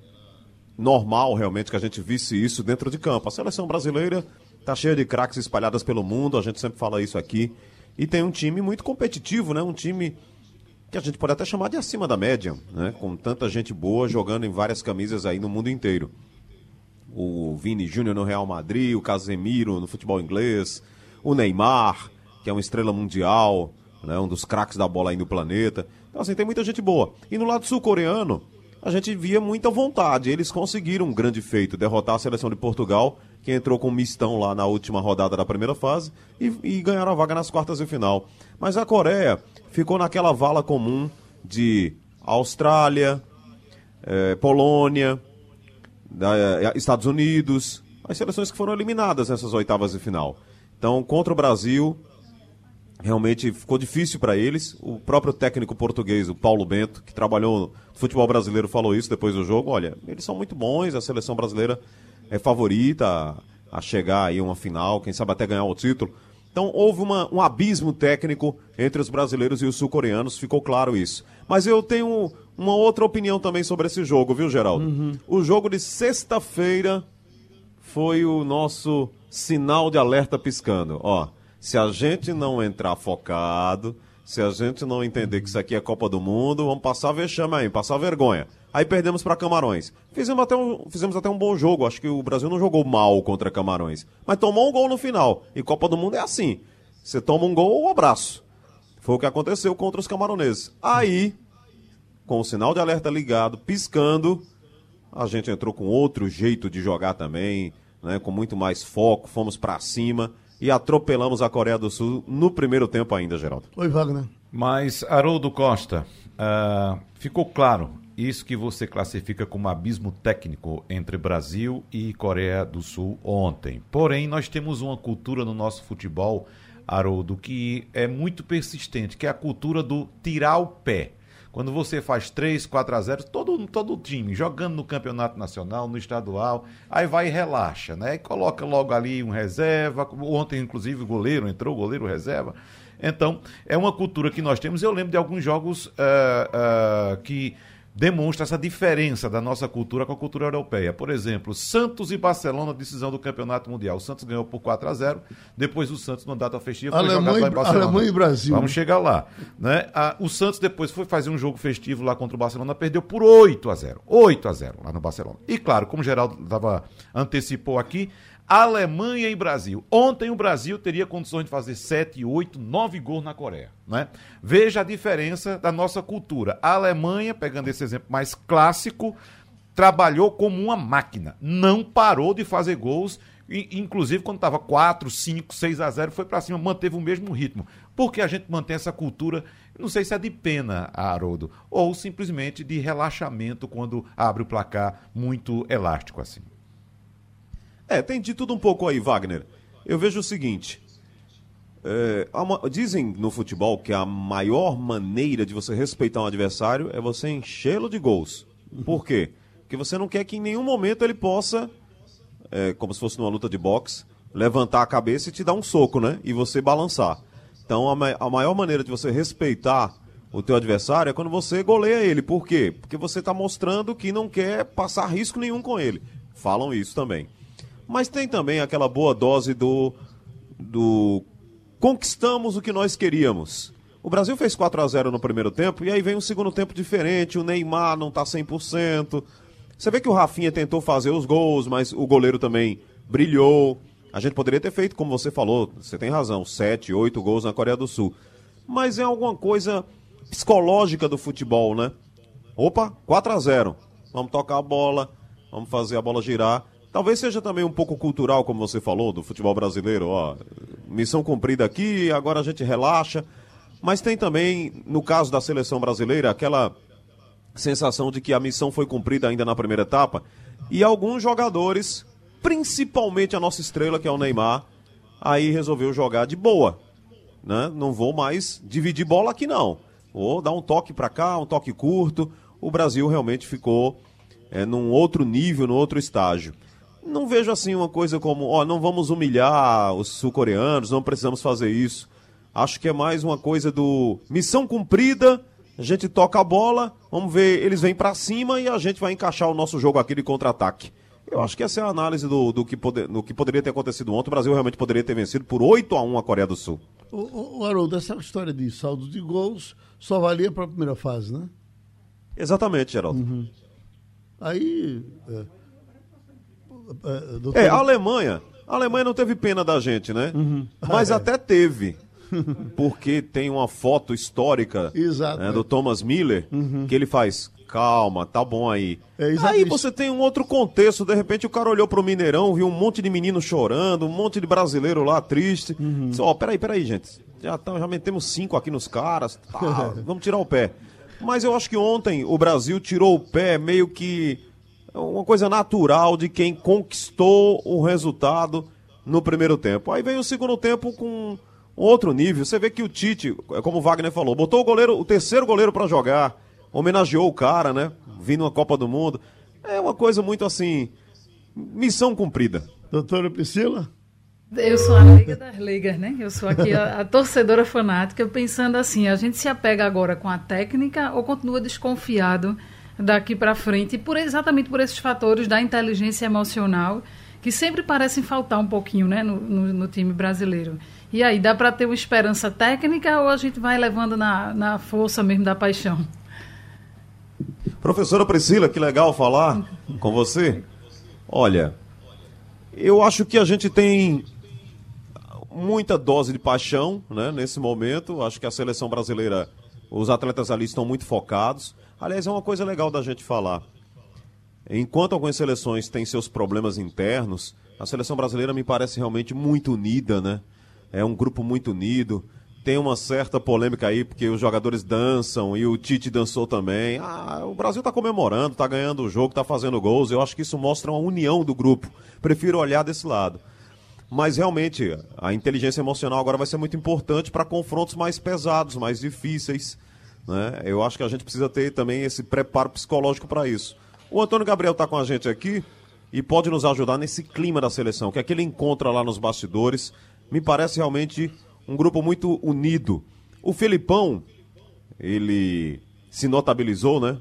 normal realmente que a gente visse isso dentro de campo. A seleção brasileira está cheia de craques espalhadas pelo mundo, a gente sempre fala isso aqui. E tem um time muito competitivo, né? Um time que a gente pode até chamar de acima da média, né? Com tanta gente boa jogando em várias camisas aí no mundo inteiro. O Vini Júnior no Real Madrid, o Casemiro no futebol inglês, o Neymar, que é uma estrela mundial, né? um dos craques da bola aí no planeta. Então, assim, tem muita gente boa. E no lado sul-coreano, a gente via muita vontade. Eles conseguiram um grande feito, derrotar a seleção de Portugal, que entrou com mistão lá na última rodada da primeira fase, e, e ganharam a vaga nas quartas de final. Mas a Coreia ficou naquela vala comum de Austrália, eh, Polônia, da, eh, Estados Unidos, as seleções que foram eliminadas nessas oitavas de final. Então, contra o Brasil, realmente ficou difícil para eles. O próprio técnico português, o Paulo Bento, que trabalhou no futebol brasileiro, falou isso depois do jogo. Olha, eles são muito bons, a seleção brasileira é favorita a, chegar aí a uma final, quem sabe até ganhar o título. Então houve uma, um abismo técnico entre os brasileiros e os sul-coreanos, ficou claro isso. Mas eu tenho uma outra opinião também sobre esse jogo, viu, Geraldo? O jogo de sexta-feira foi o nosso sinal de alerta piscando. Ó, se a gente não entrar focado, se a gente não entender que isso aqui é Copa do Mundo, vamos passar vexame aí, passar vergonha. Aí perdemos para Camarões. Fizemos até, um, fizemos até um bom jogo. Acho que o Brasil não jogou mal contra Camarões. Mas tomou um gol no final. E Copa do Mundo é assim. Você toma um gol, um abraço. Foi o que aconteceu contra os camaroneses. Aí, com o sinal de alerta ligado, piscando, a gente entrou com outro jeito de jogar também, né, com muito mais foco, fomos para cima e atropelamos a Coreia do Sul no primeiro tempo ainda, Geraldo. Oi, Wagner. Mas, Haroldo Costa, ah, ficou claro isso que você classifica como abismo técnico entre Brasil e Coreia do Sul ontem. Porém, nós temos uma cultura no nosso futebol, Haroldo, que é muito persistente, que é a cultura do tirar o pé. Quando você faz 3, 4 a 0, todo, todo time jogando no campeonato nacional, no estadual, aí vai e relaxa, né? E coloca logo ali um reserva. Ontem, inclusive, o goleiro entrou, o goleiro reserva. Então, é uma cultura que nós temos. Eu lembro de alguns jogos ah, ah, que demonstra essa diferença da nossa cultura com a cultura europeia. Por exemplo, Santos e Barcelona, decisão do Campeonato Mundial. O Santos ganhou por 4 a 0 depois o Santos, numa data festiva, foi Alemanha jogado lá em e- Barcelona. Alemanha e Brasil. Vamos chegar lá. Né? O Santos depois foi fazer um jogo festivo lá contra o Barcelona, perdeu por 8 a 0 8 a 0 lá no Barcelona. E claro, como o Geraldo tava, antecipou aqui, Alemanha e Brasil. Ontem o Brasil teria condições de fazer 7, 8, 9 gols na Coreia. Né? Veja a diferença da nossa cultura. A Alemanha, pegando esse exemplo mais clássico, trabalhou como uma máquina. Não parou de fazer gols. Inclusive, quando estava 4, 5, 6 a 0, foi para cima, manteve o mesmo ritmo. Porque a gente mantém essa cultura, não sei se é de pena, Haroldo, ou simplesmente de relaxamento quando abre o placar muito elástico assim. É, tem de tudo um pouco aí, Wagner. Eu vejo o seguinte. é, uma- dizem no futebol que a maior maneira de você respeitar um adversário é você enchê-lo de gols. Por quê? Porque você não quer que em nenhum momento ele possa, é, como se fosse numa luta de boxe, levantar a cabeça e te dar um soco, né? E você balançar. Então a, a maior maneira de você respeitar o teu adversário é quando você goleia ele. Por quê? Porque você está mostrando que não quer passar risco nenhum com ele. Falam isso também. Mas tem também aquela boa dose do, do conquistamos o que nós queríamos. O Brasil fez 4 a 0 no primeiro tempo e aí vem um segundo tempo diferente, o Neymar não tá 100%. Você vê que o Rafinha tentou fazer os gols, mas o goleiro também brilhou. A gente poderia ter feito, como você falou, você tem razão, 7, 8 gols na Coreia do Sul. Mas é alguma coisa psicológica do futebol, né? Opa, 4 a 0 Vamos tocar a bola, vamos fazer a bola girar. Talvez seja também um pouco cultural, como você falou, do futebol brasileiro. Ó, missão cumprida aqui, agora a gente relaxa. Mas tem também, no caso da seleção brasileira, aquela sensação de que a missão foi cumprida ainda na primeira etapa. E alguns jogadores, principalmente a nossa estrela, que é o Neymar, aí resolveu jogar de boa. Né? Não vou mais dividir bola aqui, não. Vou dar um toque para cá, um toque curto. O Brasil realmente ficou é, num outro nível, num outro estágio. Não vejo assim uma coisa como, ó, não vamos humilhar os sul-coreanos, não precisamos fazer isso. Acho que é mais uma coisa do missão cumprida, a gente toca a bola, vamos ver, eles vêm para cima e a gente vai encaixar o nosso jogo aqui de contra-ataque. Eu acho que essa é a análise do, do, que, pode, do que poderia ter acontecido ontem. O Brasil realmente poderia ter vencido por 8 a 1 a Coreia do Sul. O, o, Haroldo, essa história de saldo de gols só valia para a primeira fase, né? Exatamente, Geraldo. Uhum. Aí. É, doutor... é, a Alemanha. A Alemanha não teve pena da gente, né? Uhum. Mas é. até teve. [LAUGHS] Porque tem uma foto histórica né, do Thomas Miller uhum. que ele faz calma, tá bom aí. É aí você tem um outro contexto, de repente o cara olhou pro Mineirão, viu um monte de menino chorando, um monte de brasileiro lá triste. Uhum. Disse, ó, oh, peraí, peraí, gente. Já, tá, já metemos cinco aqui nos caras, tá, [LAUGHS] vamos tirar o pé. Mas eu acho que ontem o Brasil tirou o pé meio que uma coisa natural de quem conquistou o resultado no primeiro tempo. Aí vem o segundo tempo com outro nível. Você vê que o Tite, como o Wagner falou, botou o goleiro, o terceiro goleiro para jogar homenageou o cara, né? Vindo uma Copa do Mundo. É uma coisa muito assim. Missão cumprida. Doutora Priscila? Eu sou a leiga das leigas, né? Eu sou aqui a, a, torcedora fanática, pensando assim: a gente se apega agora com a técnica ou continua desconfiado daqui para frente, por exatamente por esses fatores da inteligência emocional que sempre parecem faltar um pouquinho, né, no, no, no time brasileiro. E aí, dá para ter uma esperança técnica ou a gente vai levando na, na força mesmo da paixão? Professora Priscila, que legal falar com você. Olha, eu acho que a gente tem muita dose de paixão né, nesse momento. Acho que a seleção brasileira, os atletas ali estão muito focados. Aliás, é uma coisa legal da gente falar. Enquanto algumas seleções têm seus problemas internos, a seleção brasileira me parece realmente muito unida, né? É um grupo muito unido tem uma certa polêmica aí, porque os jogadores dançam e o Tite dançou também. Ah, o Brasil está comemorando, está ganhando o jogo, está fazendo gols. Eu acho que isso mostra uma união do grupo. Prefiro olhar desse lado. Mas realmente, a inteligência emocional agora vai ser muito importante para confrontos mais pesados, mais difíceis. Né? Eu acho que a gente precisa ter também esse preparo psicológico para isso. O Antônio Gabriel está com a gente aqui e pode nos ajudar nesse clima da seleção, que é que ele encontra lá nos bastidores. Me parece realmente um grupo muito unido. O Felipão, ele se notabilizou, né?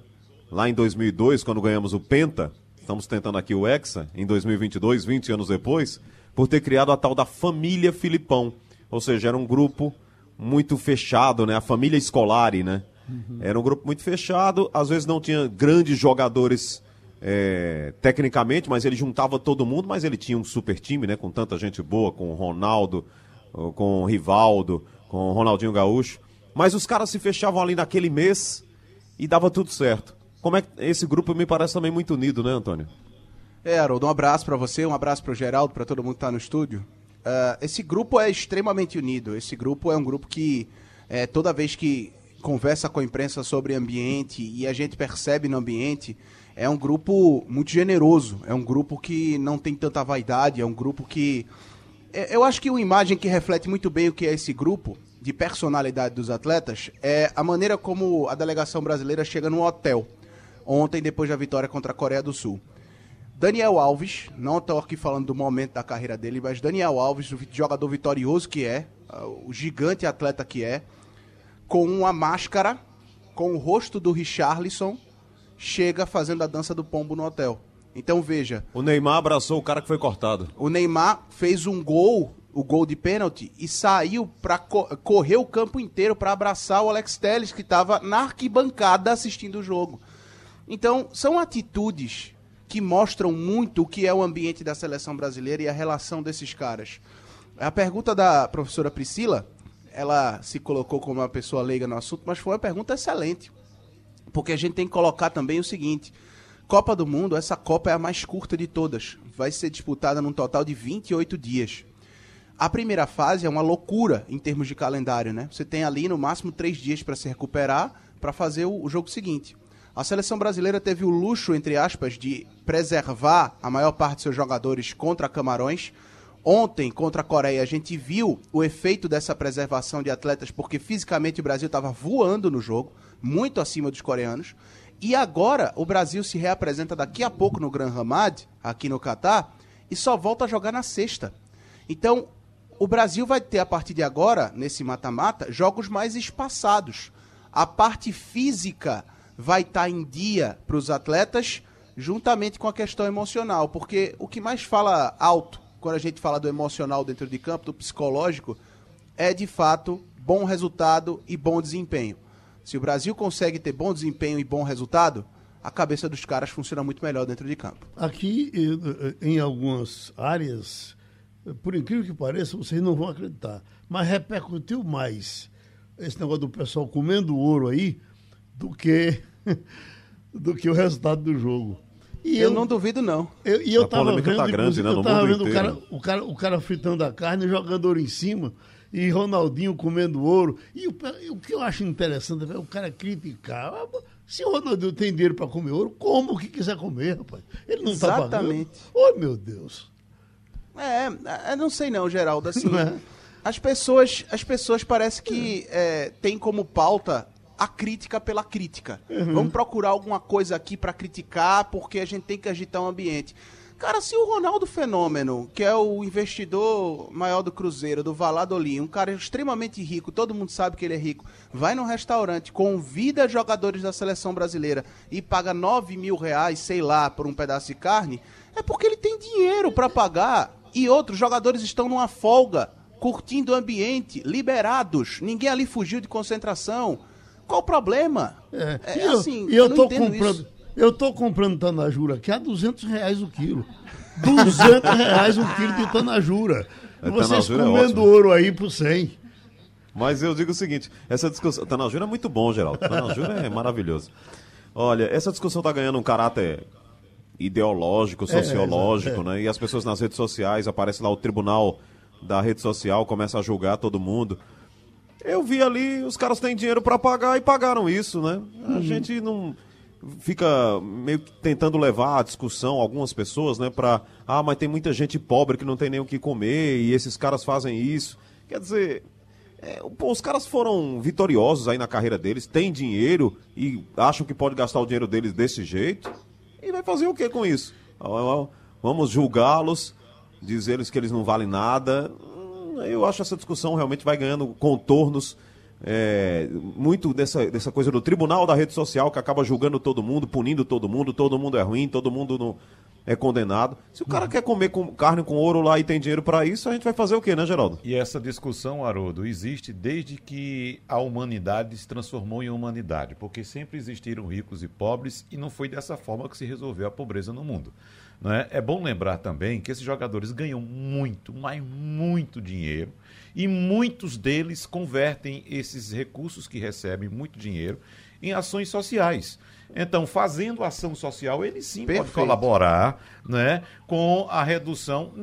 Lá em 2002, quando ganhamos o Penta, estamos tentando aqui o Hexa, em 2022, 20 anos depois, por ter criado a tal da família Filipão. Ou seja, era um grupo muito fechado, né? A família Escolari, né? Uhum. Era um grupo muito fechado, às vezes não tinha grandes jogadores é, tecnicamente, mas ele juntava todo mundo, mas ele tinha um super time, né? Com tanta gente boa, com o Ronaldo, com o Rivaldo, com o Ronaldinho Gaúcho. Mas os caras se fechavam ali naquele mês e dava tudo certo. Como é que esse grupo me parece também muito unido, né, Antônio? É, Haroldo, um abraço para você, um abraço para o Geraldo, para todo mundo que está no estúdio. Uh, esse grupo é extremamente unido. Esse grupo é um grupo que, é, toda vez que conversa com a imprensa sobre ambiente e a gente percebe no ambiente, é um grupo muito generoso. É um grupo que não tem tanta vaidade, é um grupo que é, eu acho que uma imagem que reflete muito bem o que é esse grupo de personalidade dos atletas é a maneira como a delegação brasileira chega no hotel ontem depois da vitória contra a Coreia do Sul. Daniel Alves, não estou aqui falando do momento da carreira dele, mas Daniel Alves, o jogador vitorioso que é, o gigante atleta que é, com uma máscara, com o rosto do Richarlison, chega fazendo a dança do pombo no hotel. Então veja. O Neymar abraçou o cara que foi cortado. O Neymar fez um gol, o gol de pênalti, e saiu para co correr o campo inteiro para abraçar o Alex Telles, que estava na arquibancada assistindo o jogo. Então, são atitudes que mostram muito o que é o ambiente da seleção brasileira e a relação desses caras. A pergunta da professora Priscila, ela se colocou como uma pessoa leiga no assunto, mas foi uma pergunta excelente. Porque a gente tem que colocar também o seguinte: Copa do Mundo, essa Copa é a mais curta de todas. Vai ser disputada num total de 28 dias. A primeira fase é uma loucura em termos de calendário, né? Você tem ali no máximo três dias para se recuperar para fazer o, o jogo seguinte. A seleção brasileira teve o luxo, entre aspas, de preservar a maior parte de seus jogadores contra Camarões. Ontem, contra a Coreia, a gente viu o efeito dessa preservação de atletas, porque fisicamente o Brasil estava voando no jogo, muito acima dos coreanos. E agora o Brasil se reapresenta daqui a pouco no Gran Hamad, aqui no Catar, e só volta a jogar na sexta. Então, o Brasil vai ter a partir de agora, nesse mata-mata, jogos mais espaçados. A parte física vai estar tá em dia para os atletas, juntamente com a questão emocional, porque o que mais fala alto quando a gente fala do emocional dentro de campo, do psicológico, é de fato bom resultado e bom desempenho. Se o Brasil consegue ter bom desempenho e bom resultado, a cabeça dos caras funciona muito melhor dentro de campo. Aqui, em algumas áreas, por incrível que pareça, vocês não vão acreditar, mas repercutiu mais esse negócio do pessoal comendo ouro aí do que, [LAUGHS] do que o resultado do jogo. E eu, eu não duvido, não. Eu, e eu a tava vendo, tá grande, né, eu tava vendo o cara, o, cara, o cara fritando a carne, jogando ouro em cima, e Ronaldinho comendo ouro. E o, o que eu acho interessante é o cara criticar. Ah, se o Ronaldinho tem dinheiro para comer ouro, como o que quiser comer, rapaz? Ele não está pagando. Exatamente. Oh, meu Deus. É, eu não sei não, Geraldo. Assim, [LAUGHS] é? as pessoas, as pessoas parece que é, tem como pauta a crítica pela crítica. Uhum. Vamos procurar alguma coisa aqui para criticar, porque a gente tem que agitar o ambiente. Cara, se o Ronaldo Fenômeno, que é o investidor maior do Cruzeiro, do Valladolid, um cara extremamente rico, todo mundo sabe que ele é rico, vai num restaurante, convida jogadores da seleção brasileira e paga 9 mil reais, sei lá, por um pedaço de carne, é porque ele tem dinheiro para pagar e outros jogadores estão numa folga, curtindo o ambiente, liberados. Ninguém ali fugiu de concentração. Qual o problema? É, é eu, assim, eu, eu tô comprando. Isso. Eu tô comprando tanajura aqui a 200 reais o quilo. 200 [LAUGHS] reais um quilo de tanajura. É, Vocês tanajura é comendo é ouro aí por 100. Mas eu digo o seguinte, essa discussão... Tanajura é muito bom, Geraldo. Tanajura é maravilhoso. Olha, essa discussão está ganhando um caráter ideológico, é, sociológico, é, né? E as pessoas nas redes sociais, aparece lá o tribunal da rede social, começa a julgar todo mundo. Eu vi ali, os caras têm dinheiro para pagar e pagaram isso, né? A uhum. gente não fica meio que tentando levar a discussão algumas pessoas, né, para ah, mas tem muita gente pobre que não tem nem o que comer e esses caras fazem isso. Quer dizer, é, pô, os caras foram vitoriosos aí na carreira deles, têm dinheiro e acham que pode gastar o dinheiro deles desse jeito. E vai fazer o que com isso? Vamos julgá-los, dizer-lhes que eles não valem nada. Eu acho que essa discussão realmente vai ganhando contornos é, muito dessa, dessa coisa do tribunal da rede social que acaba julgando todo mundo, punindo todo mundo, todo mundo é ruim, todo mundo não é condenado. Se o cara uhum. quer comer com, carne com ouro lá e tem dinheiro para isso, a gente vai fazer o quê, né, Geraldo? E essa discussão, Haroldo, existe desde que a humanidade se transformou em humanidade, porque sempre existiram ricos e pobres e não foi dessa forma que se resolveu a pobreza no mundo. Não é? bom lembrar também que esses jogadores ganham muito, mas muito dinheiro e muitos deles convertem esses recursos que recebem, muito dinheiro, em ações sociais. Então, fazendo ação social, ele sim Perfeito. pode colaborar né, com a redução.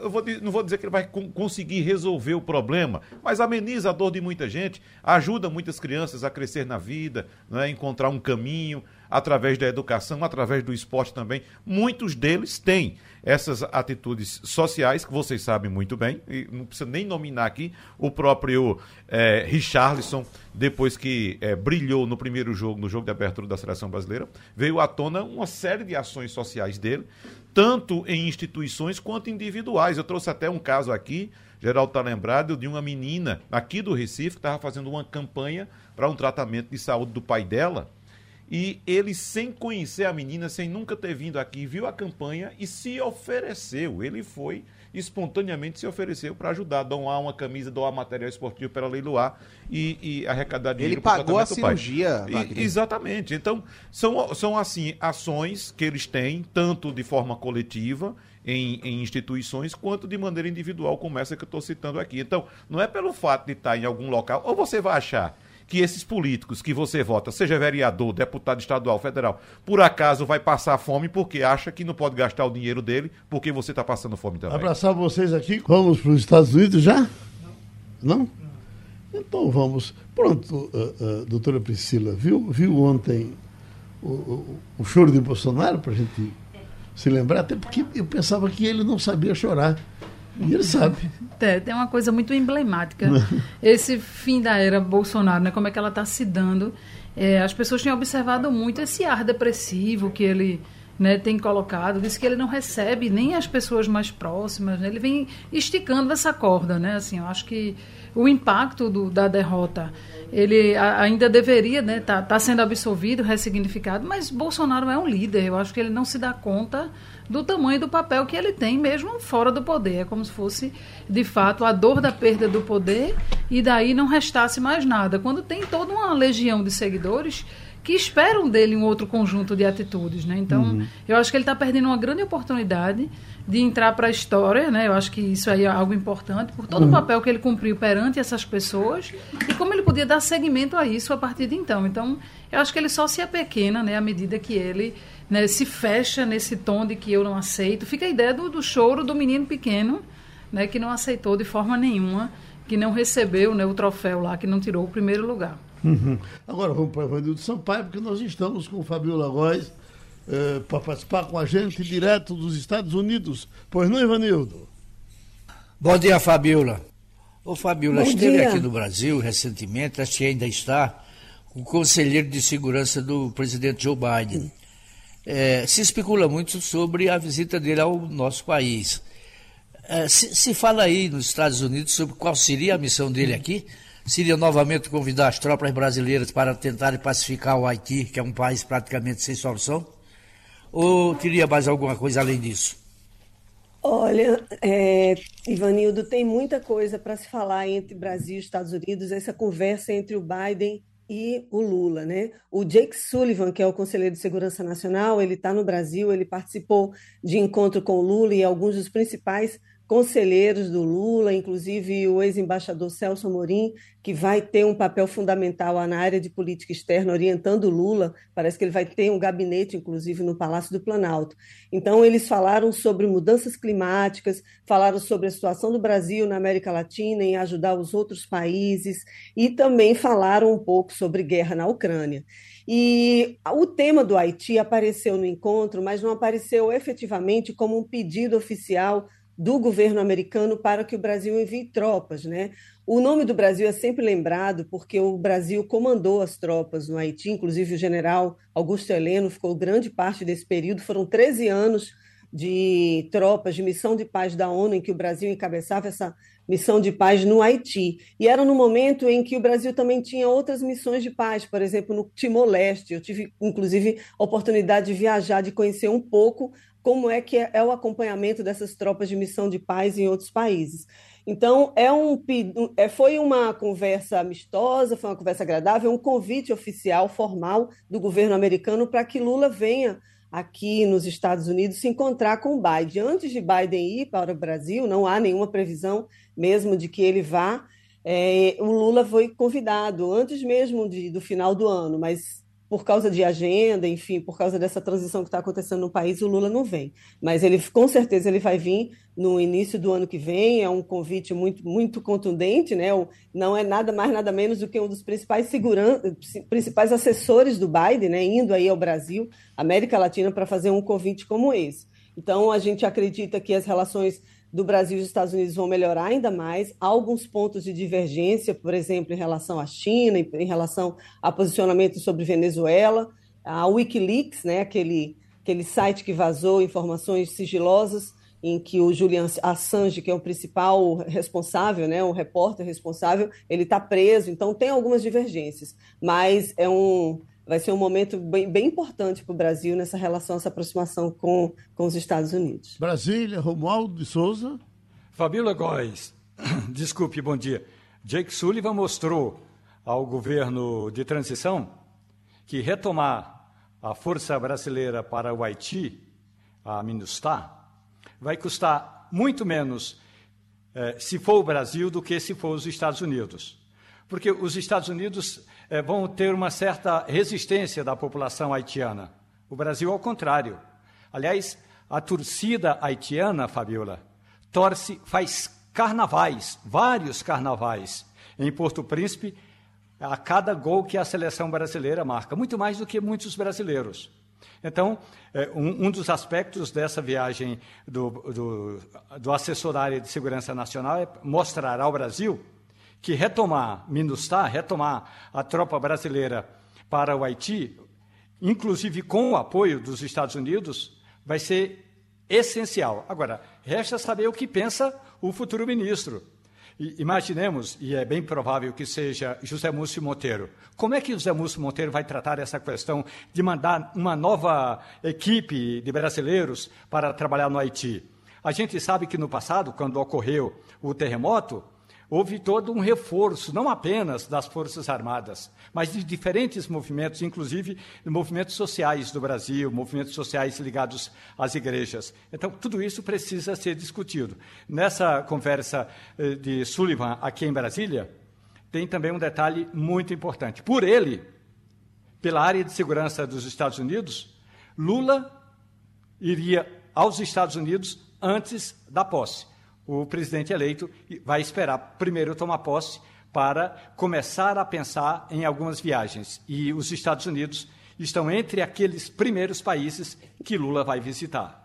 Eu vou, não vou dizer que ele vai conseguir resolver o problema, mas ameniza a dor de muita gente, ajuda muitas crianças a crescer na vida, né, encontrar um caminho através da educação, através do esporte também. Muitos deles têm essas atitudes sociais, que vocês sabem muito bem, e não precisa nem nominar aqui, o próprio é, Richarlison, depois que é, brilhou no primeiro jogo, no jogo de abertura da seleção brasileira, veio à tona uma série de ações sociais dele, tanto em instituições quanto individuais. Eu trouxe até um caso aqui, Geraldo está lembrado, de uma menina aqui do Recife que estava fazendo uma campanha para um tratamento de saúde do pai dela e ele, sem conhecer a menina, sem nunca ter vindo aqui, viu a campanha e se ofereceu. Ele foi espontaneamente se ofereceu para ajudar, doar uma camisa, doar material esportivo para leiloar e, e arrecadar dinheiro. Ele pagou a cirurgia. E, exatamente. Então, são, são assim, ações que eles têm, tanto de forma coletiva, em, em, instituições, quanto de maneira individual, como essa que eu estou citando aqui. Então, não é pelo fato de estar em algum local, ou você vai achar que esses políticos que você vota, seja vereador, deputado estadual, federal, por acaso vai passar fome porque acha que não pode gastar o dinheiro dele porque você está passando fome também. Abraçar vocês aqui. Vamos para os Estados Unidos já? Não? Então vamos. Pronto, uh, uh, doutora Priscila, viu, viu ontem o, o, o choro de Bolsonaro para a gente se lembrar? Até porque eu pensava que ele não sabia chorar. E ele sabe. É, tem uma coisa muito emblemática. [LAUGHS] esse fim da era Bolsonaro, né? Como é que ela está se dando. É, as pessoas têm observado muito esse ar depressivo que ele né, tem colocado, disse que ele não recebe nem as pessoas mais próximas, né, ele vem esticando essa corda, né, assim, eu acho que o impacto do, da derrota, ele ainda deveria estar né, tá, tá sendo absolvido, ressignificado, mas Bolsonaro é um líder, eu acho que ele não se dá conta do tamanho do papel que ele tem mesmo fora do poder, é como se fosse, de fato, a dor da perda do poder e daí não restasse mais nada, quando tem toda uma legião de seguidores que esperam dele um outro conjunto de atitudes, né? Então, uhum. eu acho que ele está perdendo uma grande oportunidade de entrar para a história, né? Eu acho que isso aí é algo importante por todo uhum. o papel que ele cumpriu perante essas pessoas e como ele podia dar seguimento a isso a partir de então. Então, eu acho que ele só se apequena, né? À medida que ele né, se fecha nesse tom de que eu não aceito. Fica a ideia do, do choro do menino pequeno, né? Que não aceitou de forma nenhuma, que não recebeu né, o troféu lá, que não tirou o primeiro lugar. Uhum. Agora vamos para o Evanildo Sampaio, porque nós estamos com o Fabiola Góes eh, para participar com a gente direto dos Estados Unidos. Pois não, Ivanildo? Bom dia, Fabiola. Ô, Fabiola, Bom esteve dia. aqui no Brasil recentemente, acho que ainda está, o conselheiro de segurança do presidente Joe Biden. É, se especula muito sobre a visita dele ao nosso país. É, se, se, fala aí nos Estados Unidos sobre qual seria a missão dele aqui seria novamente convidar as tropas brasileiras para tentarem pacificar o Haiti, que é um país praticamente sem solução? Ou teria mais alguma coisa além disso? Olha, é, Ivanildo, tem muita coisa para se falar entre Brasil e Estados Unidos, essa conversa entre o Biden e o Lula, né? O Jake Sullivan, que é o conselheiro de segurança nacional, ele está no Brasil, ele participou de encontro com o Lula e alguns dos principais conselheiros do Lula, inclusive o ex-embaixador Celso Amorim, que vai ter um papel fundamental na área de política externa, orientando o Lula. Parece que ele vai ter um gabinete, inclusive, no Palácio do Planalto. Então, eles falaram sobre mudanças climáticas, falaram sobre a situação do Brasil na América Latina, em ajudar os outros países, e também falaram um pouco sobre guerra na Ucrânia. E o tema do Haiti apareceu no encontro, mas não apareceu efetivamente como um pedido oficial do governo americano para que o Brasil envie tropas, né? O nome do Brasil é sempre lembrado porque o Brasil comandou as tropas no Haiti, inclusive o general Augusto Heleno ficou grande parte desse período, foram 13 anos de tropas de missão de paz da ONU em que o Brasil encabeçava essa missão de paz no Haiti. E era no momento em que o Brasil também tinha outras missões de paz, por exemplo, no Timor-Leste. Eu tive, inclusive, a oportunidade de viajar, de conhecer um pouco como é que é, é, o acompanhamento dessas tropas de missão de paz em outros países. Então, é um, é, foi uma conversa amistosa, foi uma conversa agradável, um convite oficial, formal, do governo americano para que Lula venha aqui nos Estados Unidos se encontrar com o Biden. Antes de Biden ir para o Brasil, não há nenhuma previsão mesmo de que ele vá. É, o Lula foi convidado antes mesmo de, do final do ano, mas por causa de agenda, enfim, por causa dessa transição que está acontecendo no país, o Lula não vem. Mas ele, com certeza, ele vai vir no início do ano que vem. É um convite muito, muito contundente, né? Não é nada mais, nada menos do que um dos principais segurança, principais assessores do Biden, né? Indo aí ao Brasil, América Latina, para fazer um convite como esse. Então, a gente acredita que as relações do Brasil e dos Estados Unidos vão melhorar ainda mais. Há alguns pontos de divergência, por exemplo, em relação à China, em relação a posicionamento sobre Venezuela. A Wikileaks, né, aquele, aquele site que vazou informações sigilosas em que o Julian Assange, que é o principal responsável, né, o repórter responsável, ele está preso. Então tem algumas divergências, mas é um vai ser um momento bem, bem importante para o Brasil nessa relação, essa aproximação com, com os Estados Unidos. Brasília, Romualdo de Souza. Fabíola Góes, [COUGHS] desculpe, bom dia. Jake Sullivan mostrou ao governo de transição que retomar a força brasileira para o Haiti, a MINUSTAH, vai custar muito menos eh, se for o Brasil do que se for os Estados Unidos. Porque os Estados Unidos é, vão ter uma certa resistência da população haitiana. O Brasil, ao contrário. Aliás, a torcida haitiana, Fabiola, torce, faz carnavais, vários carnavais, em Porto Príncipe, a cada gol que a seleção brasileira marca, muito mais do que muitos brasileiros. Então, é, um, dos aspectos dessa viagem do, do, do assessor da área de segurança nacional é mostrar ao Brasil que retomar MINUSTAH, retomar a tropa brasileira para o Haiti, inclusive com o apoio dos Estados Unidos, vai ser essencial. Agora, resta saber o que pensa o futuro ministro. imaginemos, e é bem provável que seja José Múcio Monteiro, como é que José Múcio Monteiro vai tratar essa questão de mandar uma nova equipe de brasileiros para trabalhar no Haiti? A gente sabe que no passado, quando ocorreu o terremoto, houve todo um reforço, não apenas das Forças Armadas, mas de diferentes movimentos, inclusive movimentos sociais do Brasil, movimentos sociais ligados às igrejas. Então, tudo isso precisa ser discutido. Nessa conversa eh, de Sullivan aqui em Brasília, tem também um detalhe muito importante. Por ele, pela área de segurança dos Estados Unidos, Lula iria aos Estados Unidos antes da posse o presidente eleito vai esperar primeiro tomar posse para começar a pensar em algumas viagens. E os Estados Unidos estão entre aqueles primeiros países que Lula vai visitar.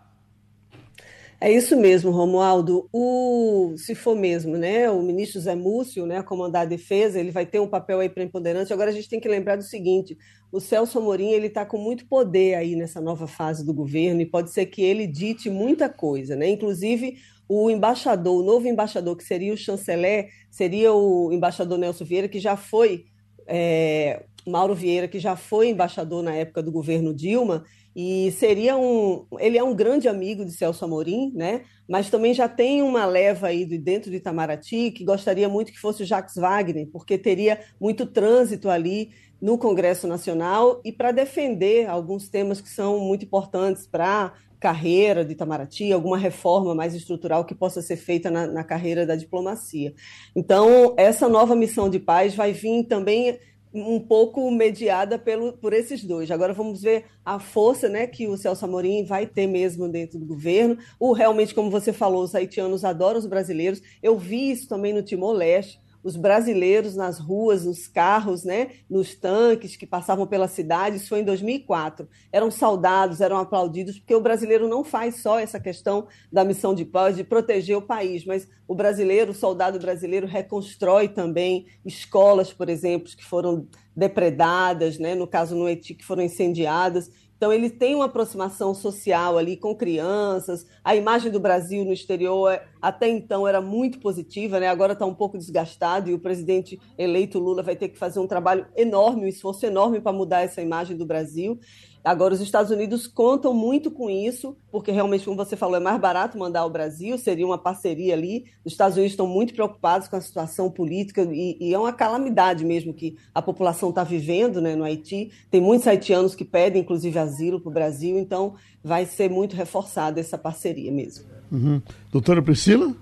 É isso mesmo, Romualdo. O, se for mesmo, né, o ministro Zé Múcio, né, comandar a defesa, ele vai ter um papel aí preponderante. Agora a gente tem que lembrar do seguinte: o Celso Amorim ele está com muito poder aí nessa nova fase do governo e pode ser que ele dite muita coisa, né? Inclusive o embaixador, o novo embaixador, que seria o chanceler, seria o embaixador Nelson Vieira, que já foi, é, Mauro Vieira, que já foi embaixador na época do governo Dilma, e seria um. Ele é um grande amigo de Celso Amorim, né? Mas também já tem uma leva aí dentro de Itamaraty que gostaria muito que fosse o Jacques Wagner, porque teria muito trânsito ali no Congresso Nacional e para defender alguns temas que são muito importantes para carreira de Itamaraty, alguma reforma mais estrutural que possa ser feita na, na, carreira da diplomacia. Então, essa nova missão de paz vai vir também um pouco mediada pelo, por esses dois. Agora vamos ver a força né, que o Celso Amorim vai ter mesmo dentro do governo. O realmente, como você falou, os haitianos adoram os brasileiros. Eu vi isso também no Timor-Leste os brasileiros nas ruas, nos carros, né, nos tanques que passavam pela cidade, isso foi em 2004. Eram saudados, eram aplaudidos, porque o brasileiro não faz só essa questão da missão de paz, de proteger o país, mas o brasileiro, o soldado brasileiro, reconstrói também escolas, por exemplo, que foram depredadas, né, no caso no Haiti, que foram incendiadas. Então, ele tem uma aproximação social ali com crianças. A imagem do Brasil no exterior, é, até então, era muito positiva, né? agora está um pouco desgastado e o presidente eleito Lula vai ter que fazer um trabalho enorme, um esforço enorme para mudar essa imagem do Brasil. Agora, os Estados Unidos contam muito com isso, porque realmente, como você falou, é mais barato mandar ao Brasil, seria uma parceria ali. Os Estados Unidos estão muito preocupados com a situação política e, e é uma calamidade mesmo que a população está vivendo né, no Haiti. Tem muitos haitianos que pedem, inclusive, asilo para o Brasil, então vai ser muito reforçada essa parceria mesmo. Uhum. Doutora Priscila?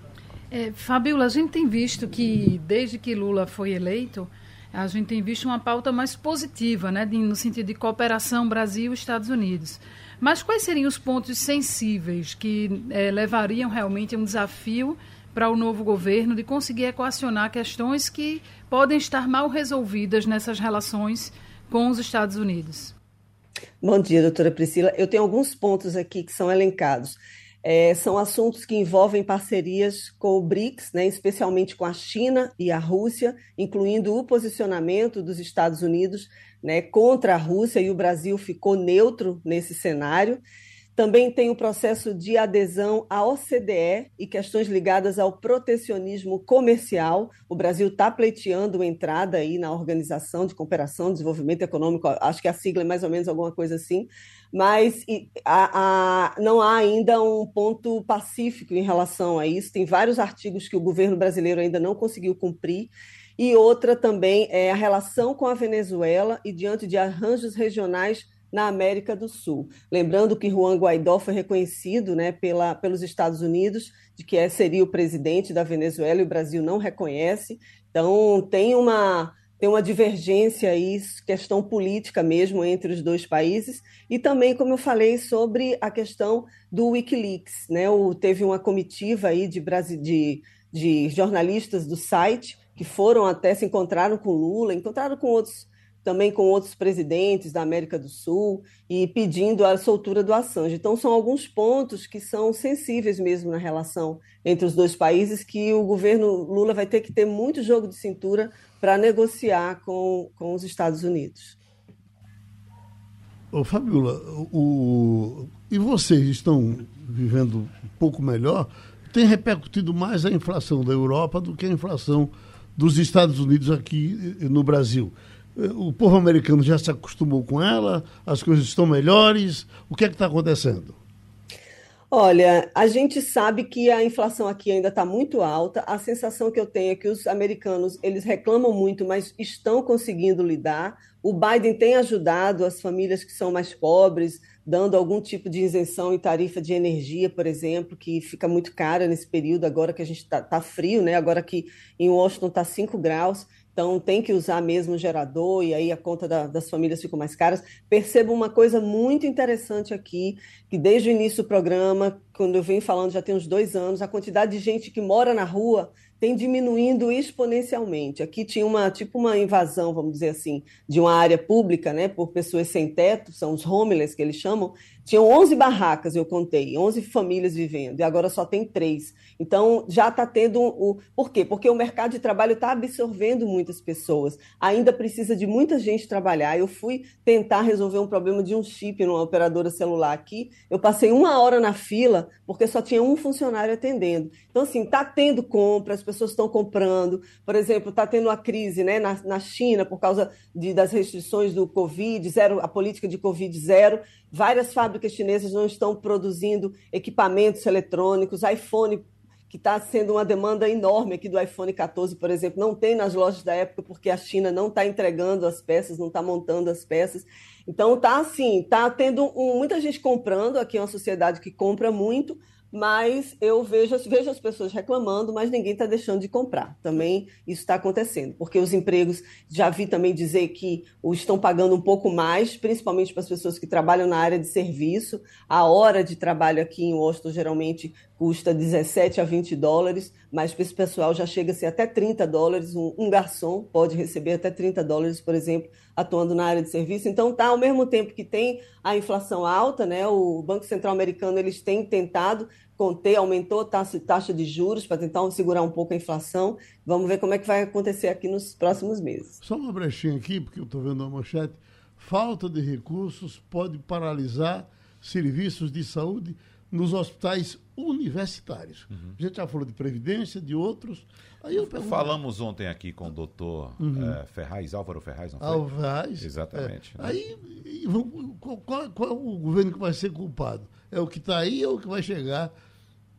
É, Fabiola, a gente tem visto que desde que Lula foi eleito, a gente tem visto uma pauta mais positiva, né, no sentido de cooperação Brasil-Estados Unidos. Mas quais seriam os pontos sensíveis que é, levariam realmente a um desafio para o novo governo de conseguir equacionar questões que podem estar mal resolvidas nessas relações com os Estados Unidos? Bom dia, doutora Priscila. Eu tenho alguns pontos aqui que são elencados. É, são assuntos que envolvem parcerias com o BRICS, né, especialmente com a China e a Rússia, incluindo o posicionamento dos Estados Unidos né, contra a Rússia, e o Brasil ficou neutro nesse cenário. Também tem o processo de adesão à OCDE e questões ligadas ao protecionismo comercial. O Brasil está pleiteando entrada aí na Organização de Cooperação e Desenvolvimento Econômico, acho que a sigla é mais ou menos alguma coisa assim, mas a, a, não há ainda um ponto pacífico em relação a isso. Tem vários artigos que o governo brasileiro ainda não conseguiu cumprir. E outra também é a relação com a Venezuela e diante de arranjos regionais na América do Sul. Lembrando que Juan Guaidó foi reconhecido né, pela, pelos Estados Unidos de que é, seria o presidente da Venezuela e o Brasil não reconhece. Então, tem uma, tem uma divergência aí, questão política mesmo, entre os dois países. E também, como eu falei, sobre a questão do Wikileaks. Né? O, teve uma comitiva aí de, de, de jornalistas do site que foram até, se encontraram com Lula, encontraram com outros também com outros presidentes da América do Sul e pedindo a soltura do Assange. Então, são alguns pontos que são sensíveis mesmo na relação entre os dois países que o governo Lula vai ter que ter muito jogo de cintura para negociar com, com os Estados Unidos. Ô, Fabiola, o, e vocês estão vivendo um pouco melhor? Tem repercutido mais a inflação da Europa do que a inflação dos Estados Unidos aqui eh, no Brasil. Eh, o povo americano já se acostumou com ela, as coisas estão melhores. O que é que está acontecendo? Olha, a gente sabe que a inflação aqui ainda está muito alta. A sensação que eu tenho é que os americanos eles reclamam muito, mas estão conseguindo lidar. O Biden tem ajudado as famílias que são mais pobres, dando algum tipo de isenção em tarifa de energia, por exemplo, que fica muito cara nesse período agora que a gente está tá frio, né? Agora que em Washington está 5 graus. Então tem que usar mesmo gerador e aí a conta da, das famílias ficam mais caras. Percebo uma coisa muito interessante aqui, que desde o início do programa, quando eu venho falando já tem uns dois anos, a quantidade de gente que mora na rua tem diminuindo exponencialmente. Aqui tinha uma tipo uma invasão, vamos dizer assim, de uma área pública, né, por pessoas sem teto, são os homeless que eles chamam, tinham 11 barracas, eu contei, 11 famílias vivendo, e agora só tem três. Então, já está tendo o. Por quê? Porque o mercado de trabalho está absorvendo muitas pessoas. Ainda precisa de muita gente trabalhar. Eu fui tentar resolver um problema de um chip numa operadora celular aqui. Eu passei uma hora na fila, porque só tinha um funcionário atendendo. Então, assim, está tendo compra, as pessoas estão comprando. Por exemplo, está tendo uma crise né, na, na China por causa de, das restrições do Covid, zero, a política de Covid zero. Várias fábricas chinesas não estão produzindo equipamentos eletrônicos, iPhone que está sendo uma demanda enorme aqui do iPhone 14, por exemplo, não tem nas lojas da época porque a China não está entregando as peças, não está montando as peças. Então está assim, está tendo um, muita gente comprando, aqui é uma sociedade que compra muito, mas eu vejo, vejo as pessoas reclamando, mas ninguém está deixando de comprar. Também isso está acontecendo, porque os empregos, já vi também dizer que estão pagando um pouco mais, principalmente para as pessoas que trabalham na área de serviço. A hora de trabalho aqui em Washington geralmente custa 17 a 20 dólares, mas para esse pessoal já chega a ser até 30 dólares. Um, um garçom pode receber até 30 dólares, por exemplo, atuando na área de serviço. Então, tá ao mesmo tempo que tem a inflação alta, né? O Banco Central Americano eles têm tentado conter, aumentou a taxa, taxa de juros para tentar segurar um pouco a inflação. Vamos ver como é que vai acontecer aqui nos próximos meses. Só uma brechinha aqui, porque eu estou vendo a manchete. Falta de recursos pode paralisar serviços de saúde nos hospitais universitários. Uhum. A gente já falou de Previdência, de outros. Aí eu pergunto... Falamos ontem aqui com o doutor uhum. é, Ferraz, Álvaro Ferraz, não foi? Exatamente. É. Né? Aí, qual, qual, qual, é o governo que vai ser culpado? É o que está aí ou o que vai chegar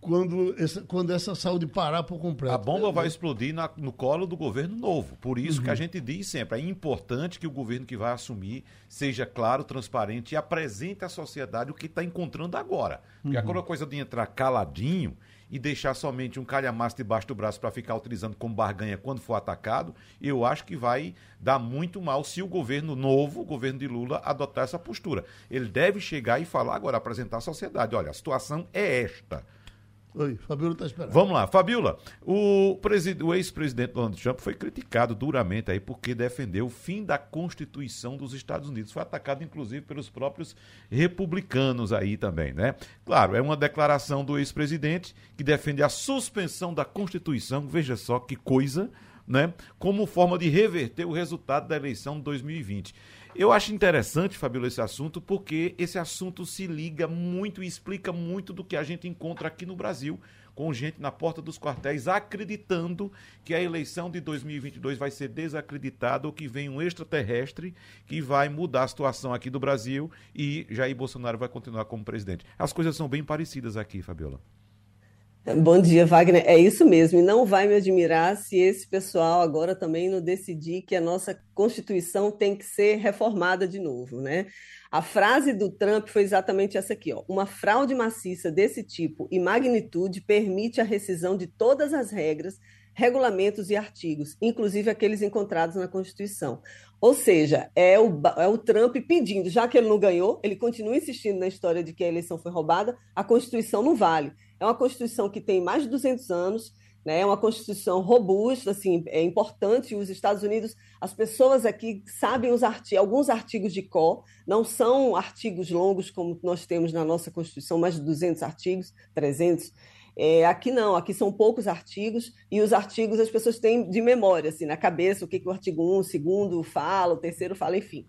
quando essa, quando essa saúde parar por completo. A bomba vai explodir na, no colo do governo novo. Por isso uhum. que a gente diz sempre, é importante que o governo que vai assumir seja claro, transparente e apresente à sociedade o que está encontrando agora. Porque uhum. aquela coisa de entrar caladinho e deixar somente um calhamaço debaixo do braço para ficar utilizando como barganha quando for atacado, eu acho que vai dar muito mal se o governo novo, o governo de Lula, adotar essa postura. Ele deve chegar e falar agora, apresentar à sociedade, olha, a situação é esta Oi, Fabiola está esperando. Vamos lá, Fabiola. O, o ex-presidente Donald Trump foi criticado duramente aí porque defendeu o fim da Constituição dos Estados Unidos. Foi atacado, inclusive, pelos próprios republicanos aí também, né? Claro, é uma declaração do ex-presidente que defende a suspensão da Constituição. Veja só que coisa, né? Como forma de reverter o resultado da eleição de 2020. Eu acho interessante, Fabíola, esse assunto, porque esse assunto se liga muito e explica muito do que a gente encontra aqui no Brasil, com gente na porta dos quartéis acreditando que a eleição de 2022 vai ser desacreditada ou que vem um extraterrestre que vai mudar a situação aqui do Brasil e Jair Bolsonaro vai continuar como presidente. As coisas são bem parecidas aqui, Fabiola. Bom dia, Wagner. É isso mesmo. E não vai me admirar se esse pessoal agora também não decidir que a nossa Constituição tem que ser reformada de novo, né? A frase do Trump foi exatamente essa aqui, ó. Uma fraude maciça desse tipo e magnitude permite a rescisão de todas as regras, regulamentos e artigos, inclusive aqueles encontrados na Constituição. Ou seja, é o, é o Trump pedindo, já que ele não ganhou, ele continua insistindo na história de que a eleição foi roubada, a Constituição não vale. É uma Constituição que tem mais de 200 anos, né? é uma Constituição robusta, assim, é importante. Os Estados Unidos, as pessoas aqui sabem os artigos, alguns artigos de cor, não são artigos longos como nós temos na nossa Constituição, mais de 200 artigos, 300. É, aqui não, aqui são poucos artigos, e os artigos as pessoas têm de memória, assim, na cabeça, o que, que o artigo 1, o segundo fala, o terceiro fala, enfim.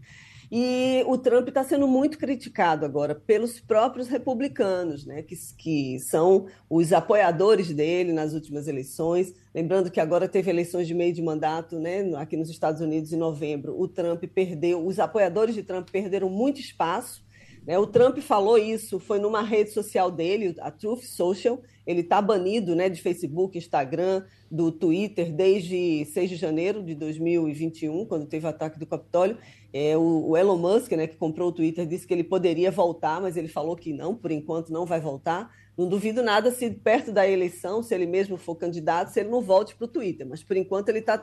E o Trump está sendo muito criticado agora pelos próprios republicanos, né, que, que são os apoiadores dele nas últimas eleições. Lembrando que agora teve eleições de meio de mandato né, aqui nos Estados Unidos em novembro. O Trump perdeu, os apoiadores de Trump perderam muito espaço. Né? O Trump falou isso, foi numa rede social dele, a Truth Social. Ele está banido né, de Facebook, Instagram, do Twitter desde 6 de janeiro de 2021, quando teve o ataque do Capitólio. É, o, o, Elon Musk, né, que comprou o Twitter, disse que ele poderia voltar, mas ele falou que não, por enquanto não vai voltar. Não duvido nada se perto da eleição, se ele mesmo for candidato, se ele não volte para o Twitter. Mas por enquanto ele está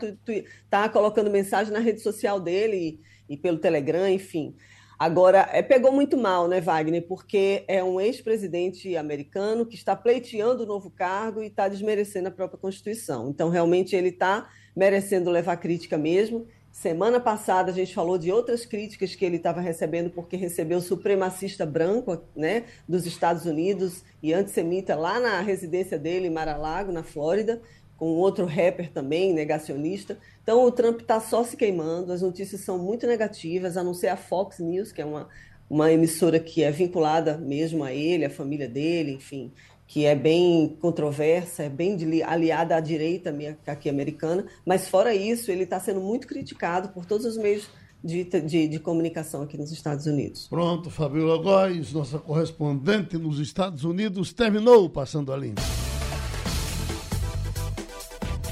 tá colocando mensagem na rede social dele e, e pelo Telegram, enfim. Agora, é, pegou muito mal, né, Wagner? Porque é um ex-presidente americano que está pleiteando o novo cargo e está desmerecendo a própria Constituição. Então, realmente, ele está merecendo levar crítica mesmo. Semana passada a gente falou de outras críticas que ele estava recebendo porque recebeu supremacista branco né, dos Estados Unidos e antissemita lá na residência dele em Mar-a-Lago, na Flórida, com outro rapper também, negacionista. Então o Trump está só se queimando, as notícias são muito negativas, a não ser a Fox News, que é uma, uma emissora que é vinculada mesmo a ele, a família dele, enfim que é bem controversa, é bem aliada à direita aqui americana, mas fora isso, ele está sendo muito criticado por todos os meios de, de, de, comunicação aqui nos Estados Unidos. Pronto, Fabiola Góes, nossa correspondente nos Estados Unidos, terminou Passando a Limpo.